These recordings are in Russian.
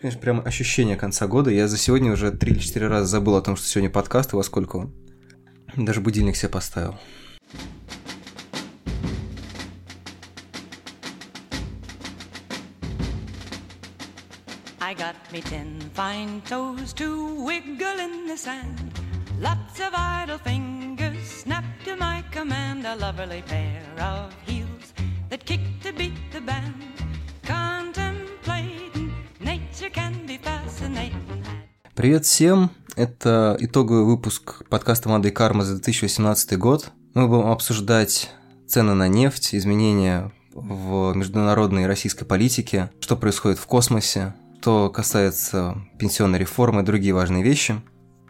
Конечно, прям ощущение конца года. Я за сегодня уже три или четыре раза забыл о том, что сегодня подкаст и во сколько он. Даже будильник себе поставил. Lots of idle fingers snap to my command. A lovely pair of heels that kick to beat the band. Привет всем! Это итоговый выпуск подкаста «Мода и карма» за 2018 год. Мы будем обсуждать цены на нефть, изменения в международной и российской политике, что происходит в космосе, что касается пенсионной реформы и другие важные вещи.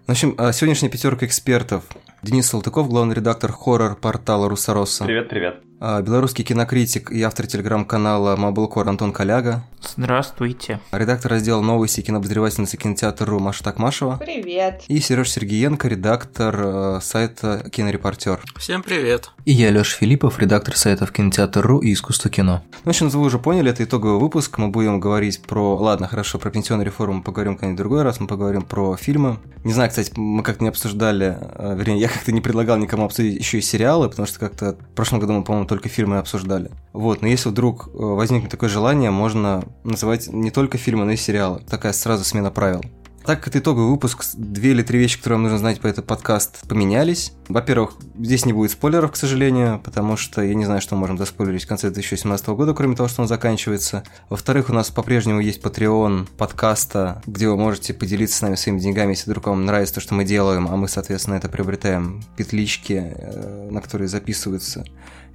В общем, а, сегодняшняя пятерка экспертов. Денис Салтыков, главный редактор хоррор-портала «Русороса». Привет, привет. А, белорусский кинокритик и автор телеграм-канала Маблкор Антон Коляга. Здравствуйте. Редактор раздела новости кинообозревательницы кинотеатра Маша Такмашева. Привет. И Сереж Сергеенко, редактор э, сайта Кинорепортер. Всем привет. И я, Леша Филиппов, редактор сайтов Кинотеатр.ру и Искусство кино. Ну, в общем, вы уже поняли, это итоговый выпуск. Мы будем говорить про... Ладно, хорошо, про пенсионную реформу мы поговорим когда-нибудь другой раз. Мы поговорим про фильмы. Не знаю, кстати, мы как-то не обсуждали... Э, вернее, я как-то не предлагал никому обсудить еще и сериалы, потому что как-то в прошлом году мы, по-моему, только фильмы обсуждали. Вот, но если вдруг э, возникнет такое желание, можно называть не только фильмы, но и сериалы. Такая сразу смена правил. Так как это итоговый выпуск, две или три вещи, которые вам нужно знать по этот подкаст, поменялись. Во-первых, здесь не будет спойлеров, к сожалению, потому что я не знаю, что мы можем заспойлерить в конце 2017 года, кроме того, что он заканчивается. Во-вторых, у нас по-прежнему есть Patreon подкаста, где вы можете поделиться с нами своими деньгами, если вдруг вам нравится то, что мы делаем, а мы, соответственно, это приобретаем петлички, э, на которые записываются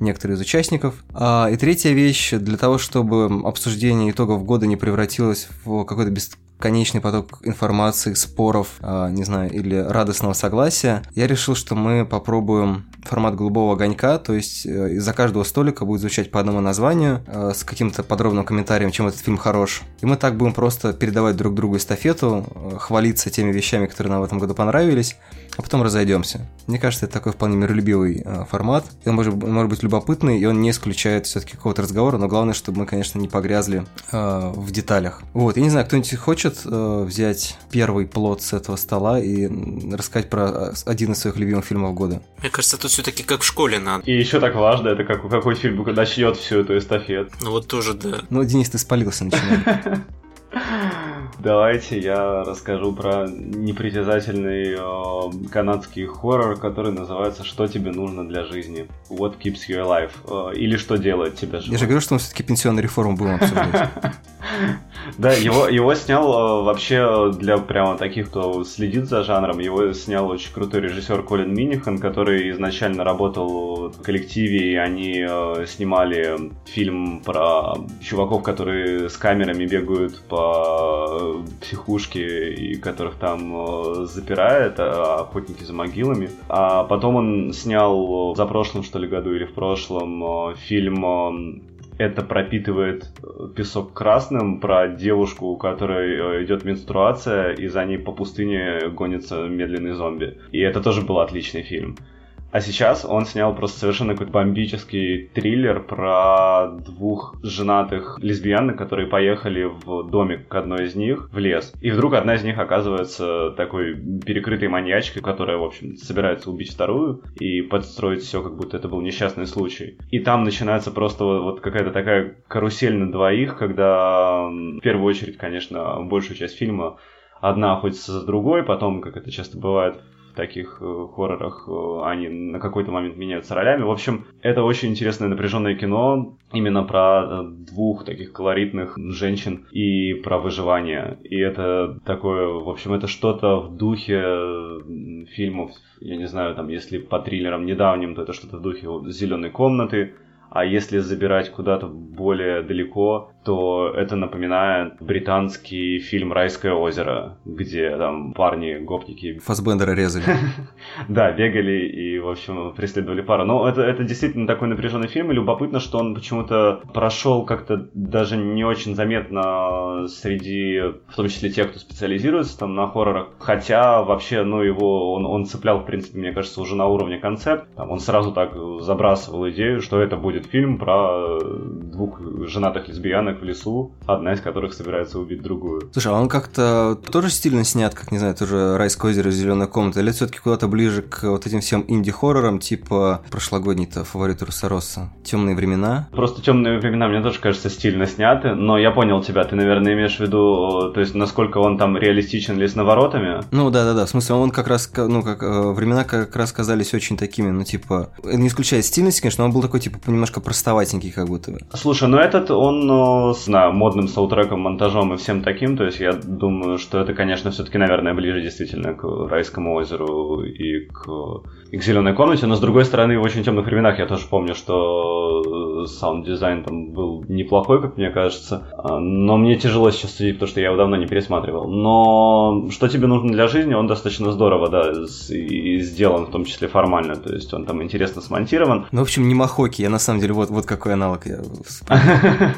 некоторые из участников. А, и третья вещь, для того, чтобы обсуждение итогов года не превратилось в какой-то бесконечный поток информации, споров, а, не знаю, или радостного согласия, я решил, что мы попробуем формат голубого огонька, то есть э, из-за каждого столика будет звучать по одному названию э, с каким-то подробным комментарием, чем этот фильм хорош. И мы так будем просто передавать друг другу эстафету, э, хвалиться теми вещами, которые нам в этом году понравились, а потом разойдемся. Мне кажется, это такой вполне миролюбивый формат. Он может, может быть любопытный, и он не исключает все-таки какого-то разговора, но главное, чтобы мы, конечно, не погрязли в деталях. Вот, я не знаю, кто-нибудь хочет э, взять первый плод с этого стола и рассказать про э, один из своих любимых фильмов года? Мне кажется, тут все-таки как в школе надо. И еще так важно, это как какой фильм начнет всю эту эстафету. Ну вот тоже, да. Ну, Денис, ты спалился, начинай. Давайте я расскажу про непритязательный э, канадский хоррор, который называется «Что тебе нужно для жизни?» What keeps you alive? Э, или «Что делает тебя живым?» Я же говорю, что мы все-таки пенсионную реформу будем обсуждать. Да, его, его снял э, вообще для прямо таких, кто следит за жанром, его снял очень крутой режиссер Колин Минихан, который изначально работал в коллективе, и они э, снимали фильм про чуваков, которые с камерами бегают по психушке и которых там э, запирает, а, охотники за могилами. А потом он снял за прошлым, что ли, году или в прошлом фильм это пропитывает э, песок красным про девушку, у которой э, идет менструация, и за ней по пустыне гонится медленный зомби. И это тоже был отличный фильм. А сейчас он снял просто совершенно какой-то бомбический триллер про двух женатых лесбиянок, которые поехали в домик к одной из них в лес. И вдруг одна из них оказывается такой перекрытой маньячкой, которая, в общем, собирается убить вторую и подстроить все, как будто это был несчастный случай. И там начинается просто вот, вот какая-то такая карусель на двоих, когда в первую очередь, конечно, большую часть фильма одна охотится за другой, потом, как это часто бывает таких э, хоррорах э, они на какой-то момент меняются ролями. В общем, это очень интересное напряженное кино именно про э, двух таких колоритных женщин и про выживание. И это такое, в общем, это что-то в духе фильмов, я не знаю, там, если по триллерам недавним, то это что-то в духе зеленой комнаты, а если забирать куда-то более далеко, то это напоминает британский фильм «Райское озеро», где там парни-гопники... Фасбендера резали. Да, бегали и, в общем, преследовали пару. Но это, это действительно такой напряженный фильм, и любопытно, что он почему-то прошел как-то даже не очень заметно среди, в том числе тех, кто специализируется там на хоррорах. Хотя вообще, ну, его он, он цеплял, в принципе, мне кажется, уже на уровне концепт. Там он сразу так забрасывал идею, что это будет фильм про двух женатых лесбиянок, девчонок в лесу, одна из которых собирается убить другую. Слушай, а он как-то тоже стильно снят, как, не знаю, тоже «Райское озеро. Зеленая комната», или все таки куда-то ближе к вот этим всем инди-хоррорам, типа прошлогодний-то фаворит Русороса «Темные времена»? Просто «Темные времена» мне тоже кажется стильно сняты, но я понял тебя, ты, наверное, имеешь в виду, то есть, насколько он там реалистичен ли с наворотами? Ну, да-да-да, в смысле, он как раз, ну, как э, времена как раз казались очень такими, ну, типа, не исключая стильность, конечно, он был такой, типа, немножко простоватенький, как будто бы. Слушай, ну этот, он с на, модным саундтреком, монтажом и всем таким, то есть я думаю, что это, конечно, все-таки, наверное, ближе действительно к Райскому озеру и к, и к Зеленой комнате, но с другой стороны, в очень темных временах я тоже помню, что саунд-дизайн там был неплохой, как мне кажется, а, но мне тяжело сейчас судить, потому что я его давно не пересматривал. Но что тебе нужно для жизни, он достаточно здорово, да, и сделан, в том числе формально, то есть он там интересно смонтирован. Ну, в общем, не Махоки, я на самом деле вот, вот какой аналог я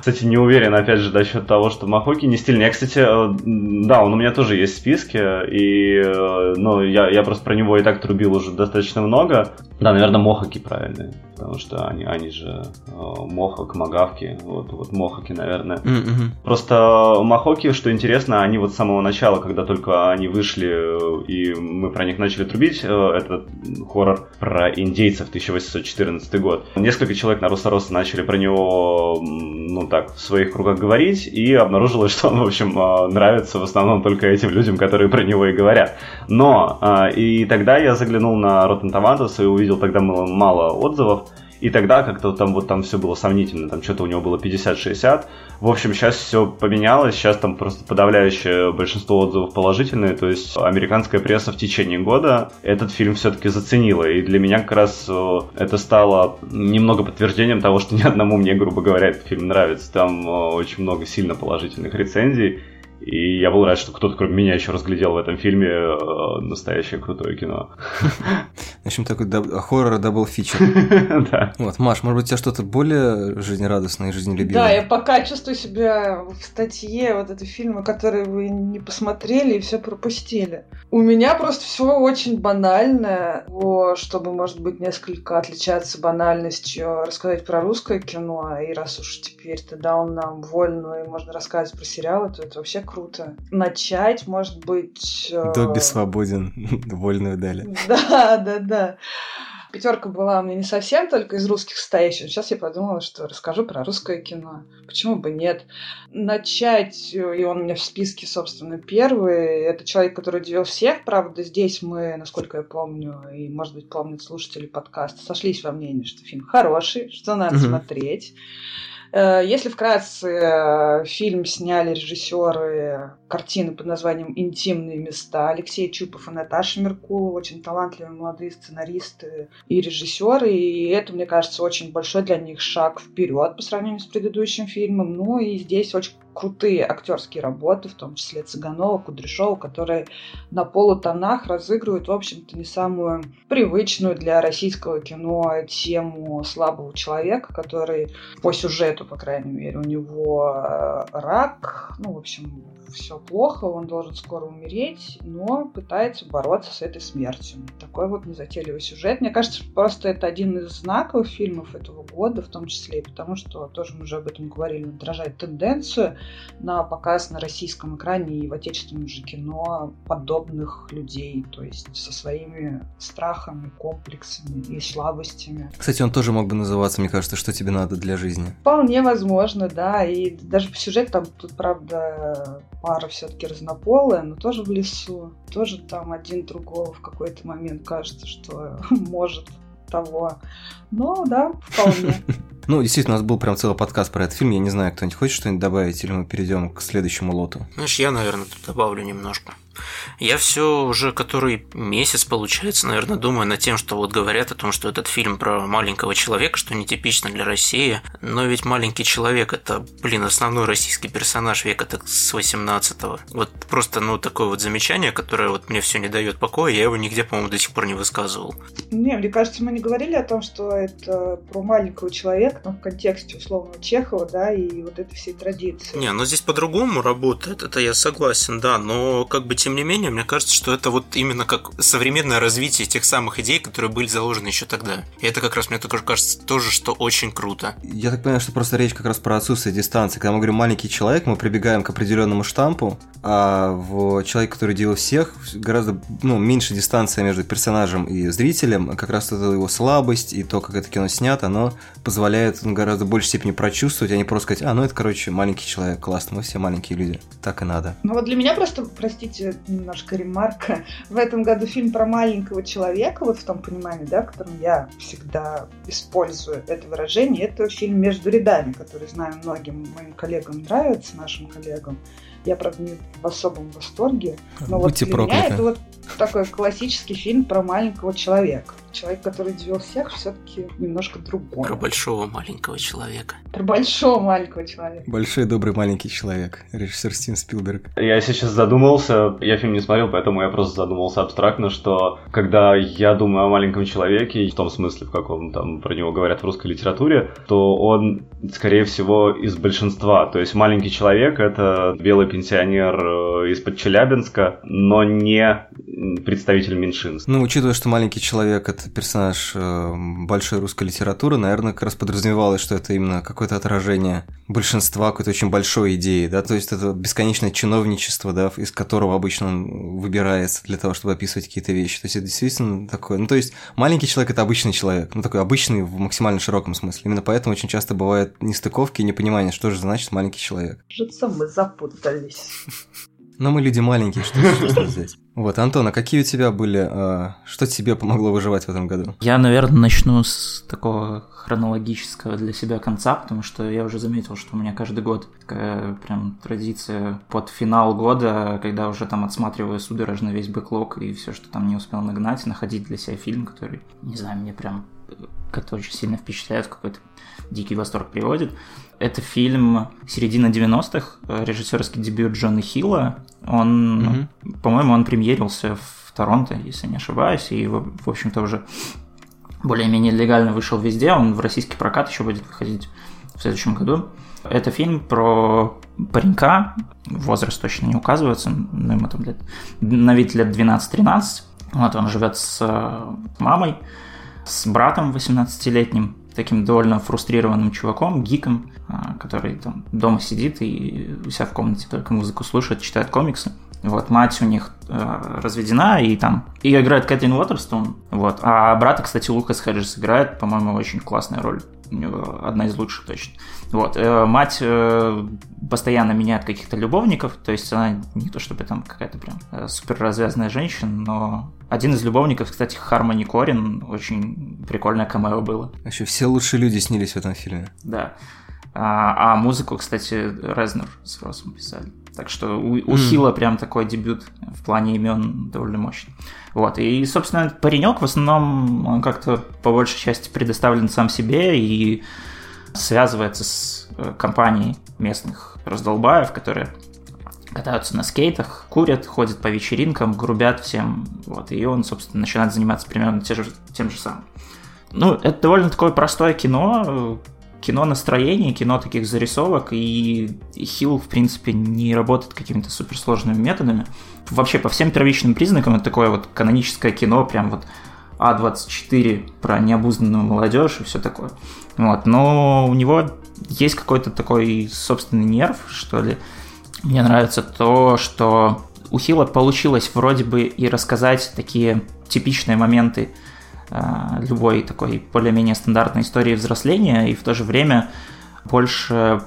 Кстати, не уверен, опять же, насчет того, что Махоки не стильный. Я, кстати, э, да, он у меня тоже есть в списке, и, э, ну, я, я просто про него и так трубил уже достаточно много. Да, наверное, Мохаки правильные, потому что они, они же э, Мохак, Магавки, вот, вот Мохаки, наверное. Mm-hmm. Просто Махоки, что интересно, они вот с самого начала, когда только они вышли, и мы про них начали трубить, этот хоррор про индейцев 1814 год. Несколько человек на Русороса начали про него, ну так, в своих кругах говорить, и обнаружилось, что он, в общем, а, нравится в основном только этим людям, которые про него и говорят. Но, а, и тогда я заглянул на Rotten Tomatoes и увидел тогда мало отзывов, и тогда как-то там вот там все было сомнительно, там что-то у него было 50-60. В общем, сейчас все поменялось, сейчас там просто подавляющее большинство отзывов положительные, то есть американская пресса в течение года этот фильм все-таки заценила, и для меня как раз э, это стало немного подтверждением того, что ни одному мне, грубо говоря, этот фильм нравится. Там э, очень много сильно положительных рецензий, и я был рад, что кто-то, кроме меня, еще разглядел в этом фильме э, настоящее крутое кино. В общем, такой хоррор double feature. Да. Вот, Маш, может быть, у тебя что-то более жизнерадостное и жизнелюбивое? Да, я пока чувствую себя в статье вот этой фильмы, которые вы не посмотрели и все пропустили. У меня просто все очень банальное, чтобы, может быть, несколько отличаться банальностью, рассказать про русское кино, и раз уж теперь ты дал нам вольную, и можно рассказывать про сериалы, то это вообще круто. Начать, может быть... Э, Добби свободен, вольную дали. Да, да, да. Пятерка была у меня не совсем только из русских стоящих. Сейчас я подумала, что расскажу про русское кино. Почему бы нет? Начать, и он у меня в списке, собственно, первый. Это человек, который удивил всех. Правда, здесь мы, насколько я помню, и, может быть, помнят слушатели подкаста, сошлись во мнении, что фильм хороший, что надо смотреть. Э, если вкратце, э, фильм сняли режиссеры картины под названием «Интимные места» Алексей Чупов и Наташа Меркулова, очень талантливые молодые сценаристы и режиссеры, и это, мне кажется, очень большой для них шаг вперед по сравнению с предыдущим фильмом. Ну и здесь очень крутые актерские работы, в том числе Цыганова, Кудряшова, которые на полутонах разыгрывают, в общем-то, не самую привычную для российского кино тему слабого человека, который по сюжету, по крайней мере, у него э, рак, ну, в общем, все плохо, он должен скоро умереть, но пытается бороться с этой смертью. Такой вот незатейливый сюжет. Мне кажется, просто это один из знаковых фильмов этого года, в том числе и потому, что тоже мы уже об этом говорили, он отражает тенденцию на показ на российском экране и в отечественном же кино подобных людей, то есть со своими страхами, комплексами и слабостями. Кстати, он тоже мог бы называться, мне кажется, что тебе надо для жизни. Вполне возможно, да, и даже по сюжету там тут, правда, пара все-таки разнополая, но тоже в лесу. Тоже там один другого в какой-то момент кажется, что может того. Но да, вполне. Ну, действительно, у нас был прям целый подкаст про этот фильм. Я не знаю, кто-нибудь хочет что-нибудь добавить, или мы перейдем к следующему лоту? Знаешь, я, наверное, тут добавлю немножко. Я все уже который месяц, получается, наверное, думаю над тем, что вот говорят о том, что этот фильм про маленького человека, что нетипично для России. Но ведь маленький человек это, блин, основной российский персонаж века так с 18-го. Вот просто, ну, такое вот замечание, которое вот мне все не дает покоя, я его нигде, по-моему, до сих пор не высказывал. Не, мне кажется, мы не говорили о том, что это про маленького человека, в контексте условного Чехова, да, и вот этой всей традиции. Не, но здесь по-другому работает, это я согласен, да, но как бы тем не менее, мне кажется, что это вот именно как современное развитие тех самых идей, которые были заложены еще тогда. И это как раз мне тоже кажется тоже, что очень круто. Я так понимаю, что просто речь как раз про отсутствие дистанции. Когда мы говорим маленький человек, мы прибегаем к определенному штампу, а в человек, который делал всех, гораздо ну, меньше дистанция между персонажем и зрителем. Как раз это его слабость и то, как это кино снято, оно позволяет ну, гораздо большей степени прочувствовать, а не просто сказать, а, ну это, короче, маленький человек, классно, мы все маленькие люди. Так и надо. Ну вот для меня просто, простите, немножко ремарка, в этом году фильм про маленького человека, вот в том понимании, да, в котором я всегда использую это выражение, это фильм «Между рядами», который, знаю, многим моим коллегам нравится, нашим коллегам. Я, правда, не в особом восторге. Но Будьте вот для прокляты. меня это вот такой классический фильм про маленького человека. Человек, который удивил всех, все-таки немножко другой. Про большого маленького человека. Про большого маленького человека. Большой добрый маленький человек. Режиссер Стивен Спилберг. Я сейчас задумался, я фильм не смотрел, поэтому я просто задумался абстрактно, что когда я думаю о маленьком человеке, в том смысле, в каком там про него говорят в русской литературе, то он, скорее всего, из большинства. То есть маленький человек — это белый пенсионер э, из-под Челябинска, но не представитель меньшинств. Ну, учитывая, что маленький человек это персонаж э, большой русской литературы, наверное, как раз подразумевалось, что это именно какое-то отражение большинства какой-то очень большой идеи, да, то есть это бесконечное чиновничество, да, из которого обычно он выбирается для того, чтобы описывать какие-то вещи. То есть это действительно такое, ну, то есть маленький человек это обычный человек, ну, такой обычный в максимально широком смысле. Именно поэтому очень часто бывают нестыковки и непонимание, что же значит маленький человек. Кажется, мы запутались. Но мы люди маленькие, что, что здесь? Вот, Антон, а какие у тебя были, э, что тебе помогло выживать в этом году? Я, наверное, начну с такого хронологического для себя конца, потому что я уже заметил, что у меня каждый год такая прям традиция под финал года, когда уже там отсматриваю судорожно весь бэклог и все, что там не успел нагнать, находить для себя фильм, который, не знаю, мне прям как-то очень сильно впечатляет, какой-то дикий восторг приводит. Это фильм середины 90-х, режиссерский дебют Джона Хилла. Он, угу. по-моему, он премьерился в Торонто, если не ошибаюсь, и, в общем-то, уже более-менее легально вышел везде. Он в российский прокат еще будет выходить в следующем году. Это фильм про паренька, возраст точно не указывается, но ему там лет, на вид лет 12-13. Вот он живет с э, мамой, с братом 18-летним, таким довольно фрустрированным чуваком, гиком, а, который там дома сидит и у себя в комнате только музыку слушает, читает комиксы. Вот, мать у них э, разведена, и там... И играет Кэтлин Уотерстон, вот. А брата, кстати, Лукас Хеджес играет, по-моему, очень классная роль. Одна из лучших точно. Вот. Э, мать э, постоянно меняет каких-то любовников, то есть она не то чтобы там какая-то прям э, супер развязанная женщина, но один из любовников, кстати, Хармони Корин, очень прикольное камео было. Вообще все лучшие люди снились в этом фильме. Да. А, а музыку, кстати, Резнер с Росом писали. Так что у, у mm. Хила прям такой дебют в плане имен довольно мощный. Вот. И, собственно, паренек в основном он как-то по большей части предоставлен сам себе и связывается с э, компанией местных раздолбаев, которые катаются на скейтах, курят, ходят по вечеринкам, грубят всем. Вот. И он, собственно, начинает заниматься примерно тем же, тем же самым. Ну, это довольно такое простое кино, кино настроения, кино таких зарисовок, и Хилл, в принципе, не работает какими-то суперсложными методами. Вообще, по всем первичным признакам, это такое вот каноническое кино, прям вот А24 про необузданную молодежь и все такое. Вот. Но у него есть какой-то такой собственный нерв, что ли. Мне нравится то, что у Хилла получилось вроде бы и рассказать такие типичные моменты любой такой более-менее стандартной истории взросления и в то же время больше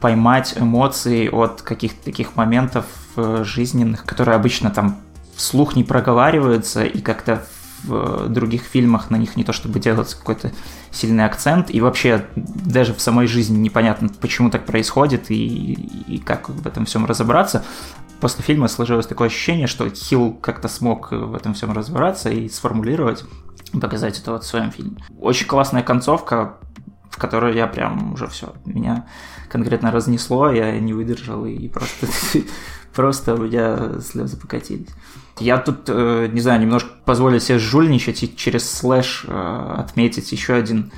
поймать эмоции от каких-то таких моментов э, жизненных, которые обычно там вслух не проговариваются и как-то в других фильмах на них не то чтобы делается какой-то сильный акцент, и вообще даже в самой жизни непонятно, почему так происходит и, и как в этом всем разобраться. После фильма сложилось такое ощущение, что Хилл как-то смог в этом всем разобраться и сформулировать показать это вот в своем фильме. Очень классная концовка, в которой я прям уже все, меня конкретно разнесло, я не выдержал и просто, просто у меня слезы покатились. Я тут, э, не знаю, немножко позволю себе жульничать и через слэш э, отметить еще один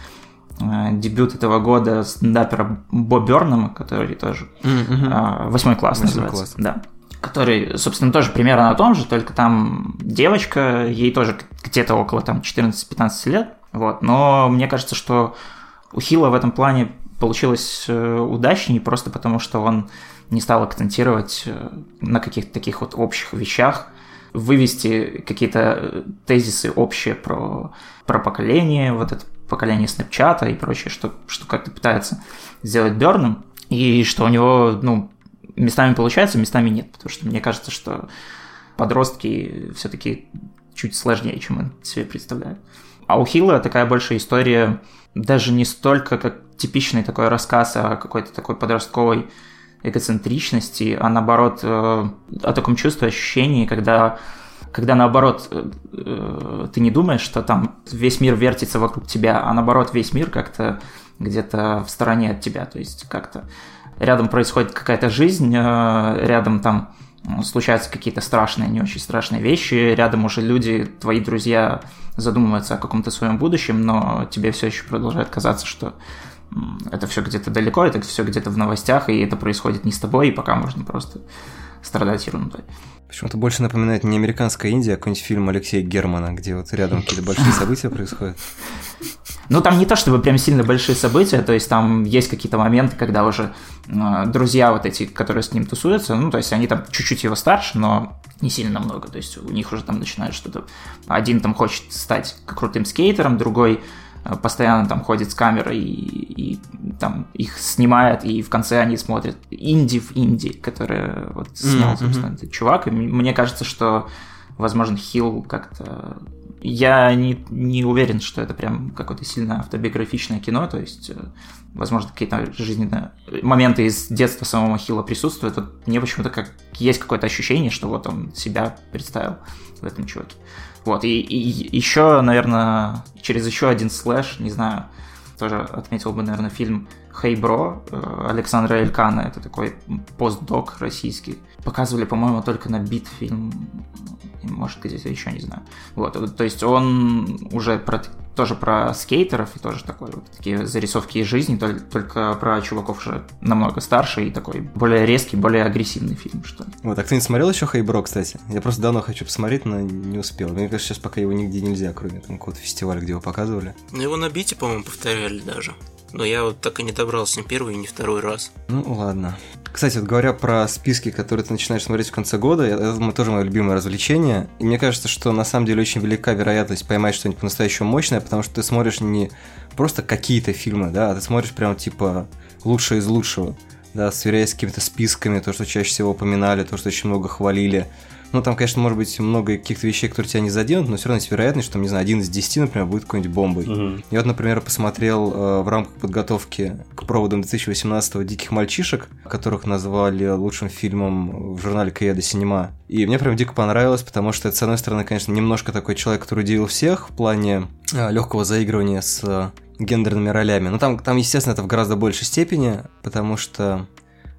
э, дебют этого года стендапера Бо Бернама, который тоже восьмой класс называется. Класс. Да который, собственно, тоже примерно о том же, только там девочка, ей тоже где-то около там 14-15 лет, вот, но мне кажется, что у Хила в этом плане получилось э, удачнее просто потому, что он не стал акцентировать э, на каких-то таких вот общих вещах, вывести какие-то э, тезисы общие про, про поколение, вот это поколение Снэпчата и прочее, что, что как-то пытается сделать Берном, и что у него, ну, местами получается, местами нет, потому что мне кажется, что подростки все-таки чуть сложнее, чем он себе представляет. А у Хилла такая большая история даже не столько как типичный такой рассказ о какой-то такой подростковой эгоцентричности, а наоборот э, о таком чувстве, ощущении, когда когда наоборот э, э, ты не думаешь, что там весь мир вертится вокруг тебя, а наоборот весь мир как-то где-то в стороне от тебя, то есть как-то рядом происходит какая-то жизнь, рядом там случаются какие-то страшные, не очень страшные вещи, рядом уже люди, твои друзья задумываются о каком-то своем будущем, но тебе все еще продолжает казаться, что это все где-то далеко, это все где-то в новостях, и это происходит не с тобой, и пока можно просто страдать ерундой. Почему-то больше напоминает не американская Индия, а какой-нибудь фильм Алексея Германа, где вот рядом какие-то большие события происходят. Ну, там не то, чтобы прям сильно большие события, то есть там есть какие-то моменты, когда уже э, друзья вот эти, которые с ним тусуются, ну, то есть они там чуть-чуть его старше, но не сильно много, то есть у них уже там начинает что-то... Один там хочет стать крутым скейтером, другой постоянно там ходит с камерой и, и там их снимает, и в конце они смотрят инди в инди, который вот снял, mm-hmm. собственно, этот чувак. И мне кажется, что, возможно, Хилл как-то... Я не, не уверен, что это прям какое-то сильно автобиографичное кино, то есть, э, возможно, какие-то жизненные моменты из детства самого Хилла присутствуют. Вот мне почему-то как есть какое-то ощущение, что вот он себя представил в этом чуваке. Вот, и, и еще, наверное, через еще один слэш, не знаю, тоже отметил бы, наверное, фильм «Хей, hey бро» Александра Элькана. Это такой постдок российский. Показывали, по-моему, только на бит фильм может где-то еще, не знаю. Вот, то есть он уже про, тоже про скейтеров и тоже такой вот такие зарисовки из жизни, только про чуваков уже намного старше и такой более резкий, более агрессивный фильм, что ли. Вот, а кто не смотрел еще Хейбро, кстати? Я просто давно хочу посмотреть, но не успел. Мне кажется, сейчас пока его нигде нельзя, кроме там какого-то фестиваля, где его показывали. Ну, его на бите, по-моему, повторяли даже. Но я вот так и не добрался ни первый, ни второй раз. Ну, ладно. Кстати, вот говоря про списки, которые ты начинаешь смотреть в конце года, это тоже мое любимое развлечение. И мне кажется, что на самом деле очень велика вероятность поймать что-нибудь по-настоящему мощное, потому что ты смотришь не просто какие-то фильмы, да, а ты смотришь прям типа лучшее из лучшего, да, сверяясь с какими-то списками, то, что чаще всего упоминали, то, что очень много хвалили. Ну, там, конечно, может быть много каких-то вещей, которые тебя не заденут, но все равно есть вероятность, что, там, не знаю, один из десяти, например, будет какой-нибудь бомбой. Угу. Я вот, например, посмотрел э, в рамках подготовки к проводам 2018-го «Диких мальчишек», которых назвали лучшим фильмом в журнале «Каеда Синема». И мне прям дико понравилось, потому что это, с одной стороны, конечно, немножко такой человек, который удивил всех в плане э, легкого заигрывания с э, гендерными ролями. Но там, там, естественно, это в гораздо большей степени, потому что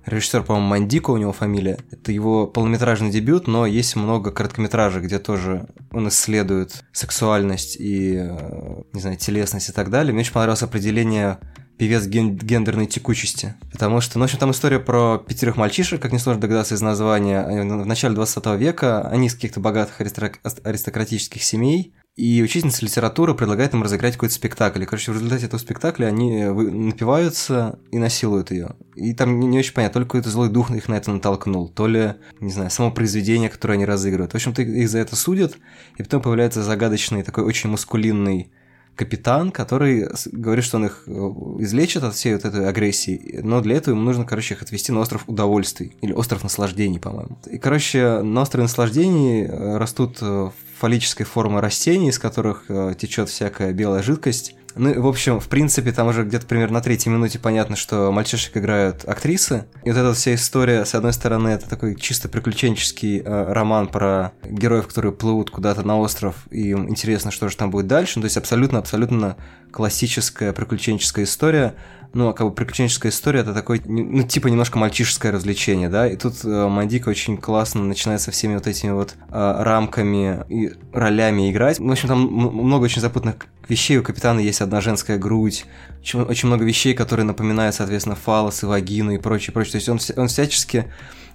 режиссер, по-моему, Мандико у него фамилия. Это его полнометражный дебют, но есть много короткометражек, где тоже он исследует сексуальность и, э, не знаю, телесность и так далее. Мне очень понравилось определение певец ген- гендерной текучести. Потому что, ну, в общем, там история про пятерых мальчишек, как несложно догадаться из названия. В начале 20 века они из каких-то богатых аристократических семей, и учительница литературы предлагает им разыграть какой-то спектакль. И, короче, в результате этого спектакля они напиваются и насилуют ее. И там не, очень понятно, только какой-то злой дух их на это натолкнул, то ли, не знаю, само произведение, которое они разыгрывают. В общем-то, их за это судят, и потом появляется загадочный такой очень маскулинный капитан, который говорит, что он их э, излечит от всей вот этой агрессии, но для этого ему нужно, короче, их отвезти на остров удовольствий, или остров наслаждений, по-моему. И, короче, на острове наслаждений э, растут э, фаллической формы растений, из которых течет всякая белая жидкость, ну, в общем, в принципе, там уже где-то примерно на третьей минуте понятно, что мальчишек играют актрисы. И вот эта вся история, с одной стороны, это такой чисто приключенческий э, роман про героев, которые плывут куда-то на остров, и им интересно, что же там будет дальше. Ну, то есть абсолютно-абсолютно классическая приключенческая история. Ну, а как бы приключенческая история это такой, ну, типа немножко мальчишеское развлечение, да. И тут э, Мандика очень классно начинает со всеми вот этими вот э, рамками и ролями играть. В общем, там много очень запутанных вещей. У капитана есть одна женская грудь, очень, очень много вещей, которые напоминают, соответственно, фалос и вагину и прочее, прочее. То есть он, он всячески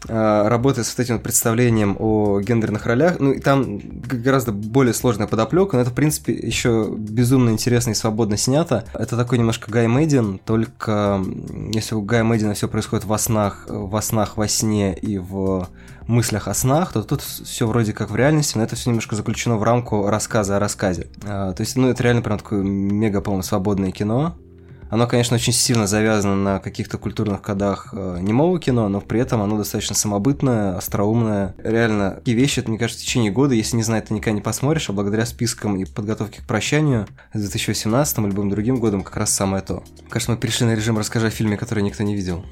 работает с этим представлением о гендерных ролях. Ну, и там гораздо более сложная подоплека, но это, в принципе, еще безумно интересно и свободно снято. Это такой немножко Гай Мэддин, только если у Гая Мэддина все происходит во снах, во снах, во сне и в мыслях о снах, то тут все вроде как в реальности, но это все немножко заключено в рамку рассказа о рассказе. А, то есть, ну, это реально прям такое мега, по-моему, свободное кино. Оно, конечно, очень сильно завязано на каких-то культурных кодах э, немого кино, но при этом оно достаточно самобытное, остроумное. Реально, такие вещи, это, мне кажется, в течение года, если не знаю, ты никогда не посмотришь, а благодаря спискам и подготовке к прощанию с 2018 или любым другим годом как раз самое то. Кажется, мы перешли на режим «Расскажи о фильме, который никто не видел».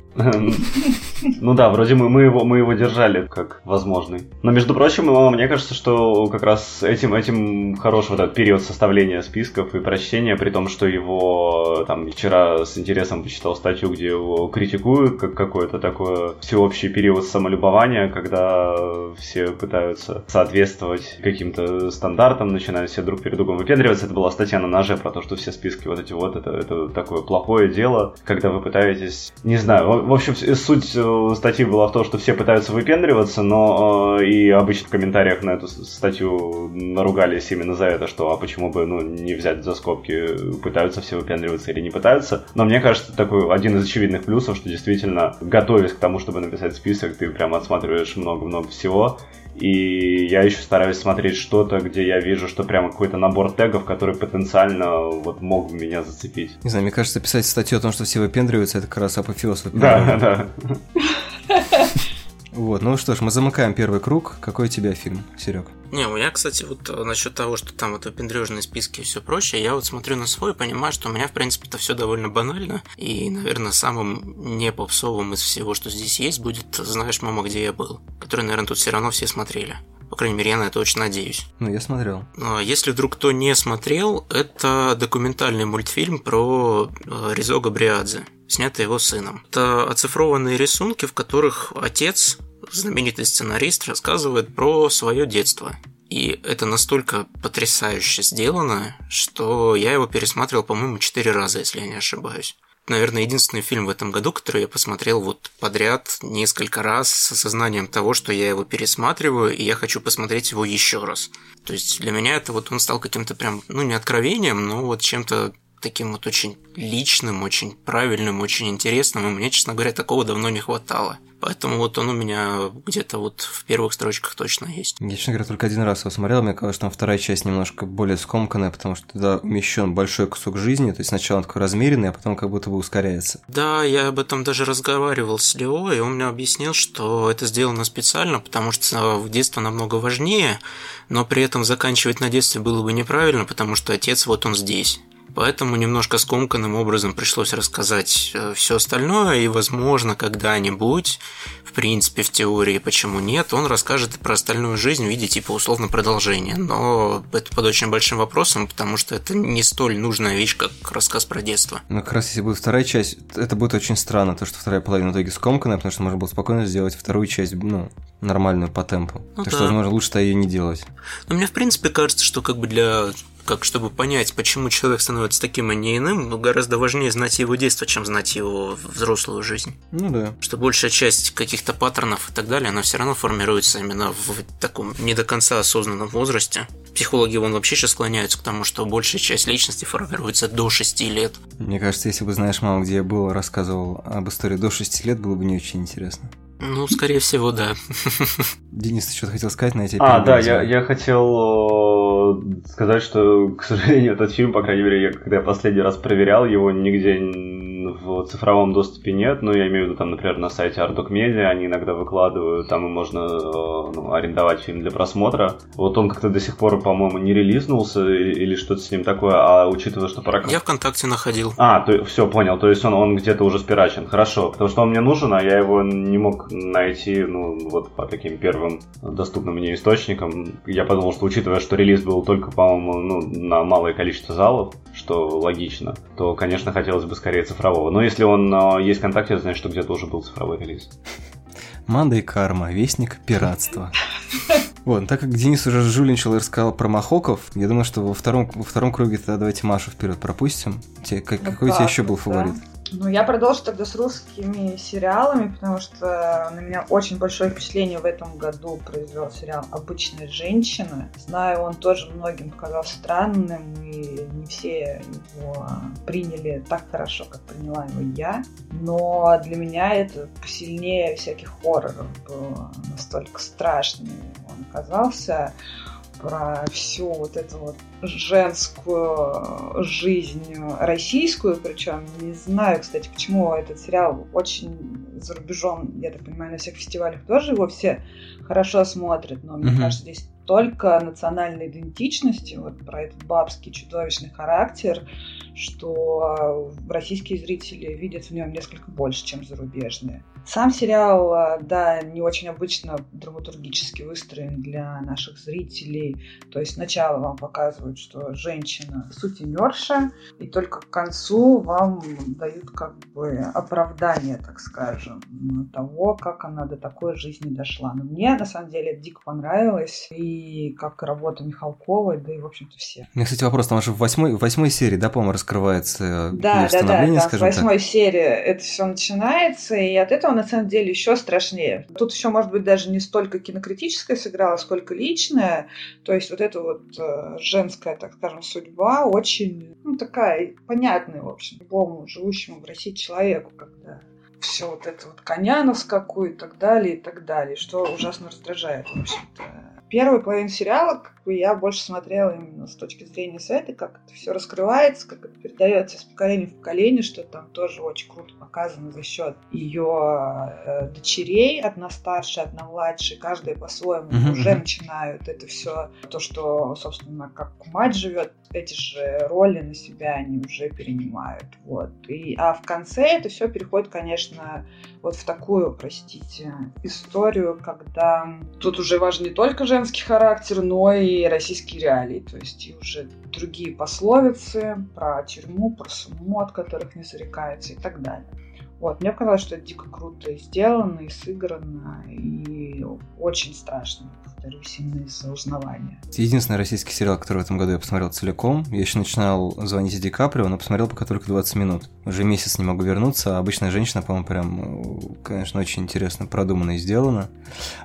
Ну да, вроде мы, мы, его, мы его держали как возможный. Но, между прочим, мне кажется, что как раз этим, этим хорош вот этот период составления списков и прощения, при том, что его там вчера с интересом почитал статью, где его критикуют, как какой-то такой всеобщий период самолюбования, когда все пытаются соответствовать каким-то стандартам, начинают все друг перед другом выпендриваться. Это была статья на ноже про то, что все списки вот эти вот, это, это такое плохое дело, когда вы пытаетесь, не знаю, в общем, суть э, статьи была в том, что все пытаются выпендриваться, но э, и обычно в комментариях на эту статью наругались именно за это, что а почему бы ну, не взять за скобки, пытаются все выпендриваться или не пытаются. Но мне кажется, такой один из очевидных плюсов, что действительно, готовясь к тому, чтобы написать список, ты прям отсматриваешь много-много всего. И я еще стараюсь смотреть что-то, где я вижу, что прямо какой-то набор тегов, который потенциально вот мог бы меня зацепить. Не знаю, мне кажется, писать статью о том, что все выпендриваются, это как раз апофеоз. Да, да. Вот, ну что ж, мы замыкаем первый круг. Какой у тебя фильм, Серег? Не, у меня, кстати, вот э, насчет того, что там вот выпендрежные списки и все прочее, я вот смотрю на свой и понимаю, что у меня, в принципе, это все довольно банально. И, наверное, самым не попсовым из всего, что здесь есть, будет «Знаешь, мама, где я был», который, наверное, тут все равно все смотрели. По крайней мере, я на это очень надеюсь. Ну, я смотрел. Если вдруг кто не смотрел, это документальный мультфильм про э, Ризо Габриадзе, снятый его сыном. Это оцифрованные рисунки, в которых отец, знаменитый сценарист, рассказывает про свое детство. И это настолько потрясающе сделано, что я его пересматривал, по-моему, четыре раза, если я не ошибаюсь наверное, единственный фильм в этом году, который я посмотрел вот подряд несколько раз с осознанием того, что я его пересматриваю, и я хочу посмотреть его еще раз. То есть для меня это вот он стал каким-то прям, ну, не откровением, но вот чем-то таким вот очень личным, очень правильным, очень интересным, и мне, честно говоря, такого давно не хватало. Поэтому вот он у меня где-то вот в первых строчках точно есть. Я, честно говоря, только один раз его смотрел. Мне казалось, что там вторая часть немножко более скомканная, потому что туда умещен большой кусок жизни. То есть сначала он такой размеренный, а потом как будто бы ускоряется. Да, я об этом даже разговаривал с Лео, и он мне объяснил, что это сделано специально, потому что в детство намного важнее, но при этом заканчивать на детстве было бы неправильно, потому что отец вот он здесь. Поэтому немножко скомканным образом пришлось рассказать э, все остальное, и, возможно, когда-нибудь, в принципе, в теории, почему нет, он расскажет про остальную жизнь в виде типа условно продолжения. Но это под очень большим вопросом, потому что это не столь нужная вещь, как рассказ про детство. Ну, как раз если будет вторая часть, это будет очень странно, то, что вторая половина в итоге скомканная, потому что можно было спокойно сделать вторую часть, ну, нормальную по темпу. Ну, так да. что, возможно, лучше-то ее не делать. Но мне, в принципе, кажется, что как бы для как чтобы понять, почему человек становится таким, а не иным, ну, гораздо важнее знать его детство, чем знать его взрослую жизнь. Ну да. Что большая часть каких-то паттернов и так далее, она все равно формируется именно в таком не до конца осознанном возрасте. Психологи вон вообще сейчас склоняются к тому, что большая часть личности формируется до 6 лет. Мне кажется, если бы знаешь, мама, где я был, рассказывал об истории до 6 лет, было бы не очень интересно. Ну, скорее всего, да. Денис, ты что-то хотел сказать на эти А, да, я, я хотел э, сказать, что, к сожалению, этот фильм, по крайней мере, я, когда я последний раз проверял его, нигде в цифровом доступе нет, но я имею в виду, там, например, на сайте Ardok Media они иногда выкладывают, там и можно э, ну, арендовать фильм для просмотра. Вот он как-то до сих пор, по-моему, не релизнулся или что-то с ним такое, а учитывая, что пора... Я ВКонтакте находил. А, то, все, понял, то есть он, он где-то уже спирачен, хорошо, потому что он мне нужен, а я его не мог найти, ну, вот по таким первым доступным мне источникам. Я подумал, что учитывая, что релиз был только, по-моему, ну, на малое количество залов, что логично, то, конечно, хотелось бы скорее цифрового. Но если он э, есть в ВКонтакте, это значит, что где-то уже был цифровой релиз. Манда и карма, вестник пиратства. Вот, так как Денис уже жульничал и рассказал про Махоков, я думаю, что во втором, во втором круге тогда давайте Машу вперед пропустим. Те, как, ну какой у тебя еще был фаворит? Ну, я продолжу тогда с русскими сериалами, потому что на меня очень большое впечатление в этом году произвел сериал «Обычная женщина». Знаю, он тоже многим показался странным, и не все его приняли так хорошо, как приняла его я. Но для меня это посильнее всяких хорроров было настолько страшным он оказался про всю вот эту вот женскую жизнь российскую, причем не знаю, кстати, почему этот сериал очень за рубежом, я так понимаю, на всех фестивалях тоже его все хорошо смотрят, но мне mm-hmm. кажется, здесь только национальной идентичности, вот про этот бабский чудовищный характер, что российские зрители видят в нем несколько больше, чем зарубежные. Сам сериал, а, да, не очень обычно драматургически выстроен для наших зрителей. То есть сначала вам показывают, что женщина сутенерша, и только к концу вам дают как бы оправдание, так скажем, того, как она до такой жизни дошла. Но мне, на самом деле, дико понравилось, и как работа Михалковой, да и, в общем-то, все. У меня, кстати, вопрос, там же в восьмой, в восьмой серии, да, по-моему, раскрывается да, да, да, да, в восьмой так. серии это все начинается, и от этого на самом деле еще страшнее. Тут еще, может быть, даже не столько кинокритическое сыграло, сколько личное. То есть вот эта вот э, женская, так скажем, судьба очень, ну, такая понятная, в общем, любому живущему в России человеку, когда все вот это вот коня на скаку и так далее, и так далее, что ужасно раздражает, в общем-то первую половину сериала как бы, я больше смотрела именно с точки зрения Светы, как это все раскрывается, как это передается из поколения в поколение, что там тоже очень круто показано за счет ее э, дочерей, одна старшая, одна младшая, каждая по-своему mm-hmm. уже начинают это все, то, что, собственно, как мать живет, эти же роли на себя они уже перенимают. Вот. И, а в конце это все переходит, конечно, вот в такую, простите, историю, когда тут уже важен не только женский характер, но и российские реалии. То есть и уже другие пословицы про тюрьму, про сумму, от которых не зарекается и так далее. Вот, мне показалось, что это дико круто сделано, и сыграно, и очень страшно повторюсь, именно из-за узнавания. Единственный российский сериал, который в этом году я посмотрел целиком, я еще начинал звонить Ди Каприо, но посмотрел пока только 20 минут. Уже месяц не могу вернуться, а обычная женщина, по-моему, прям, конечно, очень интересно продумано и сделано.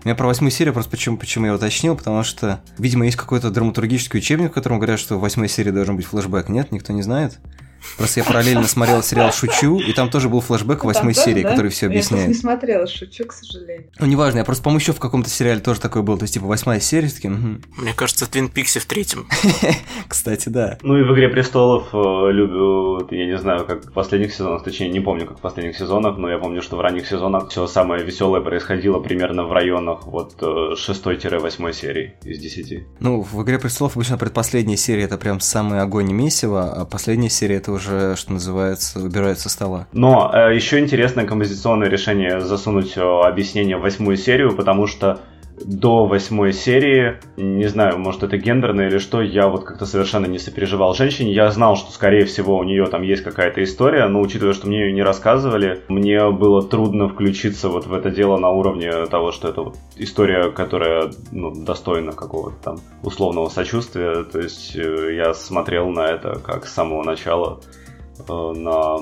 У меня про восьмую серию просто почему, почему я уточнил, потому что, видимо, есть какой-то драматургический учебник, в котором говорят, что в восьмой серии должен быть флешбэк. Нет, никто не знает? Просто я параллельно смотрел сериал «Шучу», и там тоже был флешбэк ну, восьмой серии, да? который все объясняет. Я не смотрела «Шучу», к сожалению. Ну, неважно, я просто, по-моему, еще в каком-то сериале тоже такой был. То есть, типа, восьмая серия, таким... Угу. Мне кажется, Твин Пикси в третьем. Кстати, да. Ну и в «Игре престолов» э, люблю, я не знаю, как в последних сезонах, точнее, не помню, как в последних сезонах, но я помню, что в ранних сезонах все самое веселое происходило примерно в районах вот 6-8 э, серии из 10. Ну, в «Игре престолов» обычно предпоследняя серия это прям самый огонь и месиво, а последняя серия это уже, что называется, убирают со стола. Но э, еще интересное композиционное решение засунуть э, объяснение в восьмую серию, потому что до восьмой серии, не знаю, может это гендерно или что, я вот как-то совершенно не сопереживал женщине. Я знал, что скорее всего у нее там есть какая-то история, но учитывая, что мне ее не рассказывали, мне было трудно включиться вот в это дело на уровне того, что это вот история, которая ну, достойна какого-то там условного сочувствия. То есть э, я смотрел на это как с самого начала Э, на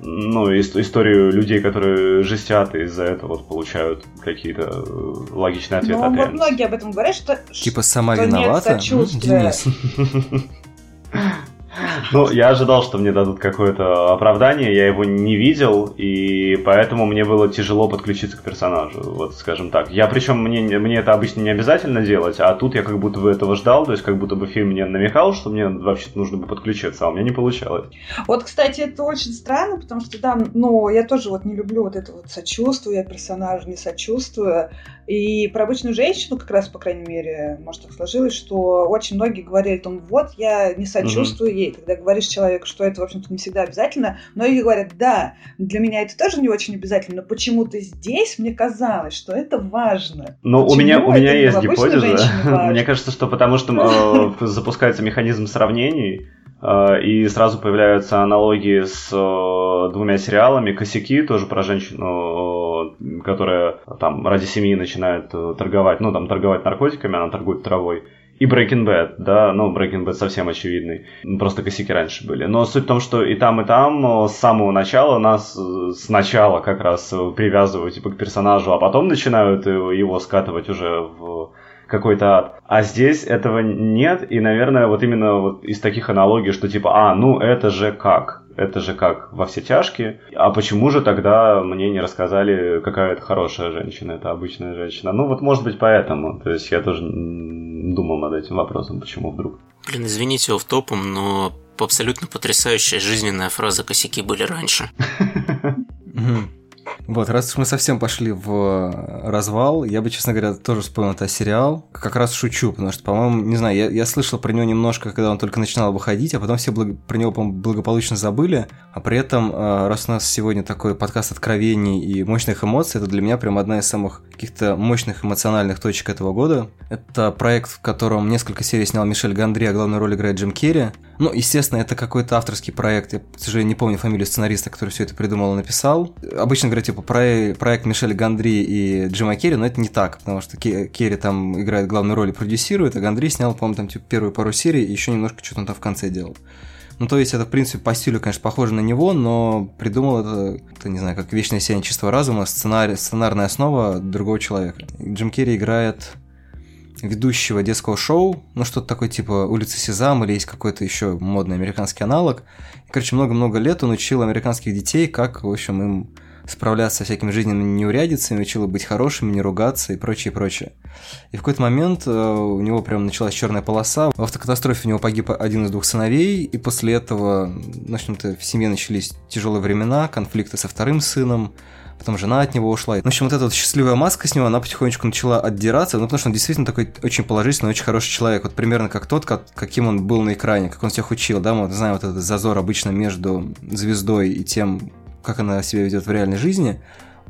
ну, историю людей, которые жестят и из-за этого вот получают какие-то э, логичные ответы. Ну, вот многие об этом говорят, что Типа сама что виновата? Нет Денис. Ну, я ожидал, что мне дадут какое-то оправдание, я его не видел, и поэтому мне было тяжело подключиться к персонажу, вот скажем так. Я причем, мне, мне это обычно не обязательно делать, а тут я как будто бы этого ждал, то есть как будто бы фильм мне намекал, что мне вообще нужно бы подключиться, а у меня не получалось. Вот, кстати, это очень странно, потому что, да, ну, я тоже вот не люблю вот это вот сочувствие, я персонажу не сочувствую, и про обычную женщину, как раз, по крайней мере, может, так сложилось, что очень многие говорили, там, вот, я не сочувствую mm-hmm. Ей. Когда говоришь человеку, что это, в общем-то, не всегда обязательно, многие говорят, да, для меня это тоже не очень обязательно, но почему-то здесь мне казалось, что это важно. Ну, у меня, у меня есть гипотеза. Мне кажется, что потому что э, запускается механизм сравнений, э, и сразу появляются аналогии с э, двумя сериалами. Косяки тоже про женщину которая там ради семьи начинает торговать, ну там торговать наркотиками, она торгует травой. И Breaking Bad, да, ну, Breaking Bad совсем очевидный, просто косяки раньше были. Но суть в том, что и там, и там с самого начала нас сначала как раз привязывают типа, к персонажу, а потом начинают его скатывать уже в какой-то ад. А здесь этого нет, и, наверное, вот именно вот из таких аналогий, что типа, а, ну это же как? Это же как во все тяжкие. А почему же тогда мне не рассказали, какая это хорошая женщина, это обычная женщина? Ну вот может быть поэтому. То есть я тоже думал над этим вопросом, почему вдруг. Блин, извините, в топом, но абсолютно потрясающая жизненная фраза «косяки были раньше». Вот, раз уж мы совсем пошли в э, развал, я бы, честно говоря, тоже вспомнил этот сериал. Как раз шучу, потому что, по-моему, не знаю, я, я слышал про него немножко, когда он только начинал выходить, а потом все благ... про него, по-моему, благополучно забыли. А при этом, э, раз у нас сегодня такой подкаст откровений и мощных эмоций, это для меня прям одна из самых каких-то мощных эмоциональных точек этого года. Это проект, в котором несколько серий снял Мишель Гандри, а главную роль играет Джим Керри. Ну, естественно, это какой-то авторский проект. Я, к сожалению, не помню фамилию сценариста, который все это придумал и написал. Обычно говорят, типа, про проект Мишеля Гандри и Джима Керри, но это не так, потому что Керри там играет главную роль и продюсирует, а Гандри снял, по-моему, там, типа, первую пару серий и еще немножко что-то он там в конце делал. Ну, то есть, это, в принципе, по стилю, конечно, похоже на него, но придумал это, это не знаю, как вечное сияние чистого разума, сценарий, сценарная основа другого человека. Джим Керри играет ведущего детского шоу, ну что-то такое типа «Улица Сезам» или есть какой-то еще модный американский аналог. И, короче, много-много лет он учил американских детей, как, в общем, им справляться со всякими жизненными неурядицами, учил быть хорошими, не ругаться и прочее, прочее. И в какой-то момент э, у него прям началась черная полоса. В автокатастрофе у него погиб один из двух сыновей, и после этого, в общем-то, в семье начались тяжелые времена, конфликты со вторым сыном, потом жена от него ушла. В общем, вот эта вот счастливая маска с него, она потихонечку начала отдираться, ну, потому что он действительно такой очень положительный, очень хороший человек, вот примерно как тот, как, каким он был на экране, как он всех учил, да, мы вот знаем вот этот зазор обычно между звездой и тем, как она себя ведет в реальной жизни,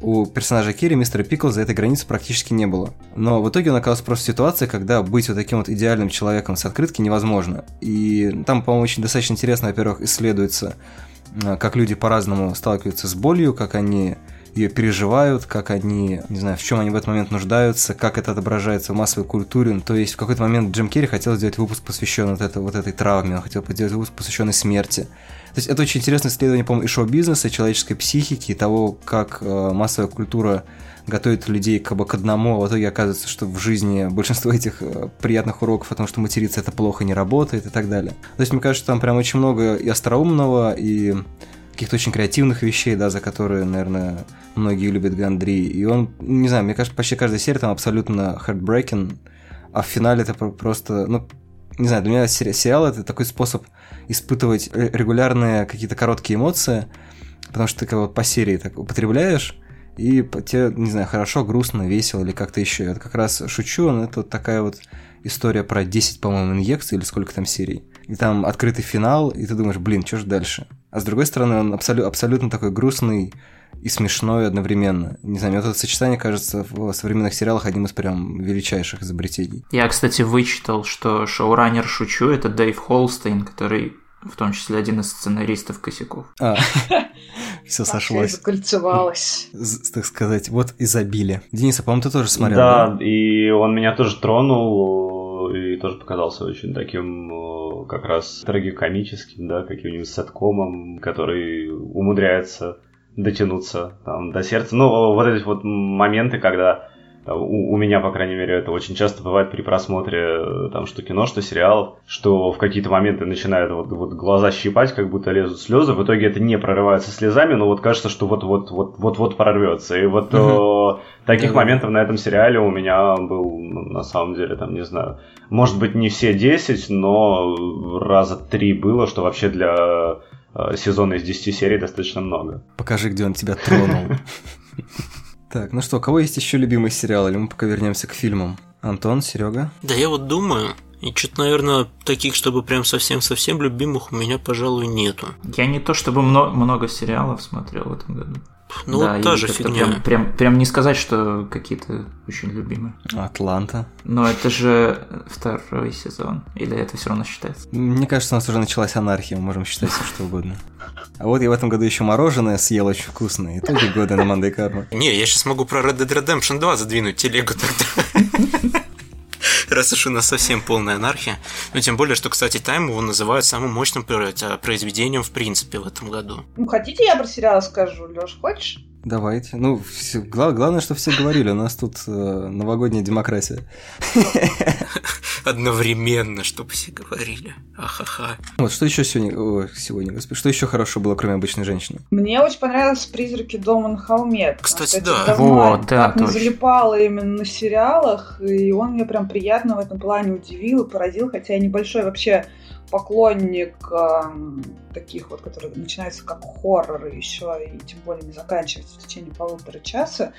у персонажа Керри, мистера Пикл, за этой границы практически не было. Но в итоге он оказался просто в ситуации, когда быть вот таким вот идеальным человеком с открытки невозможно. И там, по-моему, очень достаточно интересно, во-первых, исследуется, э, как люди по-разному сталкиваются с болью, как они ее переживают, как они, не знаю, в чем они в этот момент нуждаются, как это отображается в массовой культуре. Ну, то есть в какой-то момент Джим Керри хотел сделать выпуск, посвященный вот, это, вот этой травме, он хотел сделать выпуск, посвященный смерти. То есть это очень интересное исследование, по-моему, и шоу-бизнеса, и человеческой психики, и того, как э, массовая культура готовит людей как бы к одному, а в итоге оказывается, что в жизни большинство этих э, приятных уроков о том, что материться это плохо не работает и так далее. То есть мне кажется, что там прям очень много и остроумного, и каких-то очень креативных вещей, да, за которые, наверное, многие любят Гандри. И он, не знаю, мне кажется, почти каждая серия там абсолютно heartbreaking, а в финале это просто, ну, не знаю, для меня сериал это такой способ испытывать регулярные какие-то короткие эмоции, потому что ты как вот по серии так употребляешь, и тебе, не знаю, хорошо, грустно, весело или как-то еще. Я как раз шучу, но это вот такая вот история про 10, по-моему, инъекций или сколько там серий. И там открытый финал, и ты думаешь, блин, что же дальше? А с другой стороны, он абсолю- абсолютно такой грустный и смешной одновременно. Не знаю, мне вот это сочетание кажется в современных сериалах одним из прям величайших изобретений. Я, кстати, вычитал, что шоураннер «Шучу» — это Дэйв Холстейн, который в том числе один из сценаристов «Косяков». А, все сошлось. закольцевалось. Так сказать, вот изобилие. Денис, а по-моему, ты тоже смотрел, да? Да, и он меня тоже тронул и тоже показался очень таким как раз трагикомическим, да, каким-нибудь сеткомом, который умудряется дотянуться там, до сердца. Ну, вот эти вот моменты, когда у, у меня, по крайней мере, это очень часто бывает при просмотре там что кино, что сериалов, что в какие-то моменты начинают вот, вот глаза щипать, как будто лезут слезы. В итоге это не прорывается слезами, но вот кажется, что вот-вот вот вот вот прорвется. И вот угу. таких да, моментов на этом сериале у меня был, ну, на самом деле, там, не знаю, может быть, не все 10, но раза три было, что вообще для э, сезона из 10 серий достаточно много. Покажи, где он тебя тронул. Так, ну что, у кого есть еще любимый сериал, или мы пока вернемся к фильмам? Антон, Серега? Да я вот думаю, и что-то, наверное, таких, чтобы прям совсем-совсем любимых у меня, пожалуй, нету. Я не то чтобы много, много сериалов смотрел в этом году. Ну, да, вот та же фигня. Прям, прям, прям не сказать, что какие-то очень любимые. Атланта. Но это же второй сезон. Или это все равно считается? Мне кажется, у нас уже началась анархия, мы можем считать все что угодно. А вот я в этом году еще мороженое съел очень вкусное. Итоги года на Мандай Карма. Не, я сейчас могу про Red Dead Redemption 2 задвинуть телегу тогда. Раз уж у нас совсем полная анархия. Ну, тем более, что, кстати, Тайм его называют самым мощным произведением в принципе в этом году. Ну, хотите, я про сериал скажу? Леш, хочешь? Давайте. Ну, все, гла- главное, что все говорили. У нас тут э, новогодняя демократия. Одновременно, чтобы все говорили. Ахаха. Вот, что еще сегодня, о, сегодня, господи, что еще хорошо было, кроме обычной женщины? Мне очень понравились «Призраки дома на холме». Кстати, да. Вот, да, так не точно. залипала именно на сериалах, и он меня прям приятно в этом плане удивил и поразил, хотя я небольшой вообще поклонник эм, таких вот, которые начинаются как хорроры еще, и тем более не заканчиваются в течение полутора часа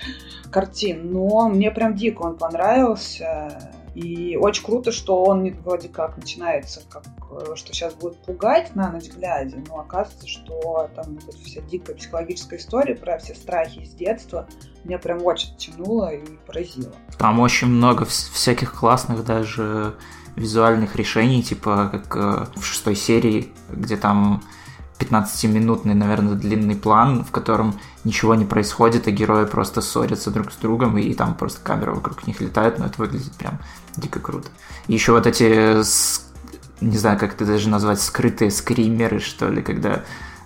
картин, но мне прям дико он понравился. И очень круто, что он вроде как начинается, как, э, что сейчас будет пугать на ночь глядя, но оказывается, что там эта вся дикая психологическая история про все страхи из детства меня прям очень тянуло и поразило. Там очень много вс- всяких классных даже визуальных решений, типа как э, в шестой серии, где там 15-минутный, наверное, длинный план, в котором ничего не происходит, а герои просто ссорятся друг с другом, и там просто камера вокруг них летает, но это выглядит прям дико круто. И еще вот эти, не знаю, как это даже назвать, скрытые скримеры, что ли, когда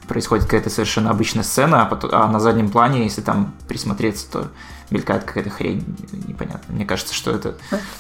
происходит какая-то совершенно обычная сцена, а, потом- а на заднем плане, если там присмотреться, то мелькает какая-то хрень непонятная. Мне кажется, что это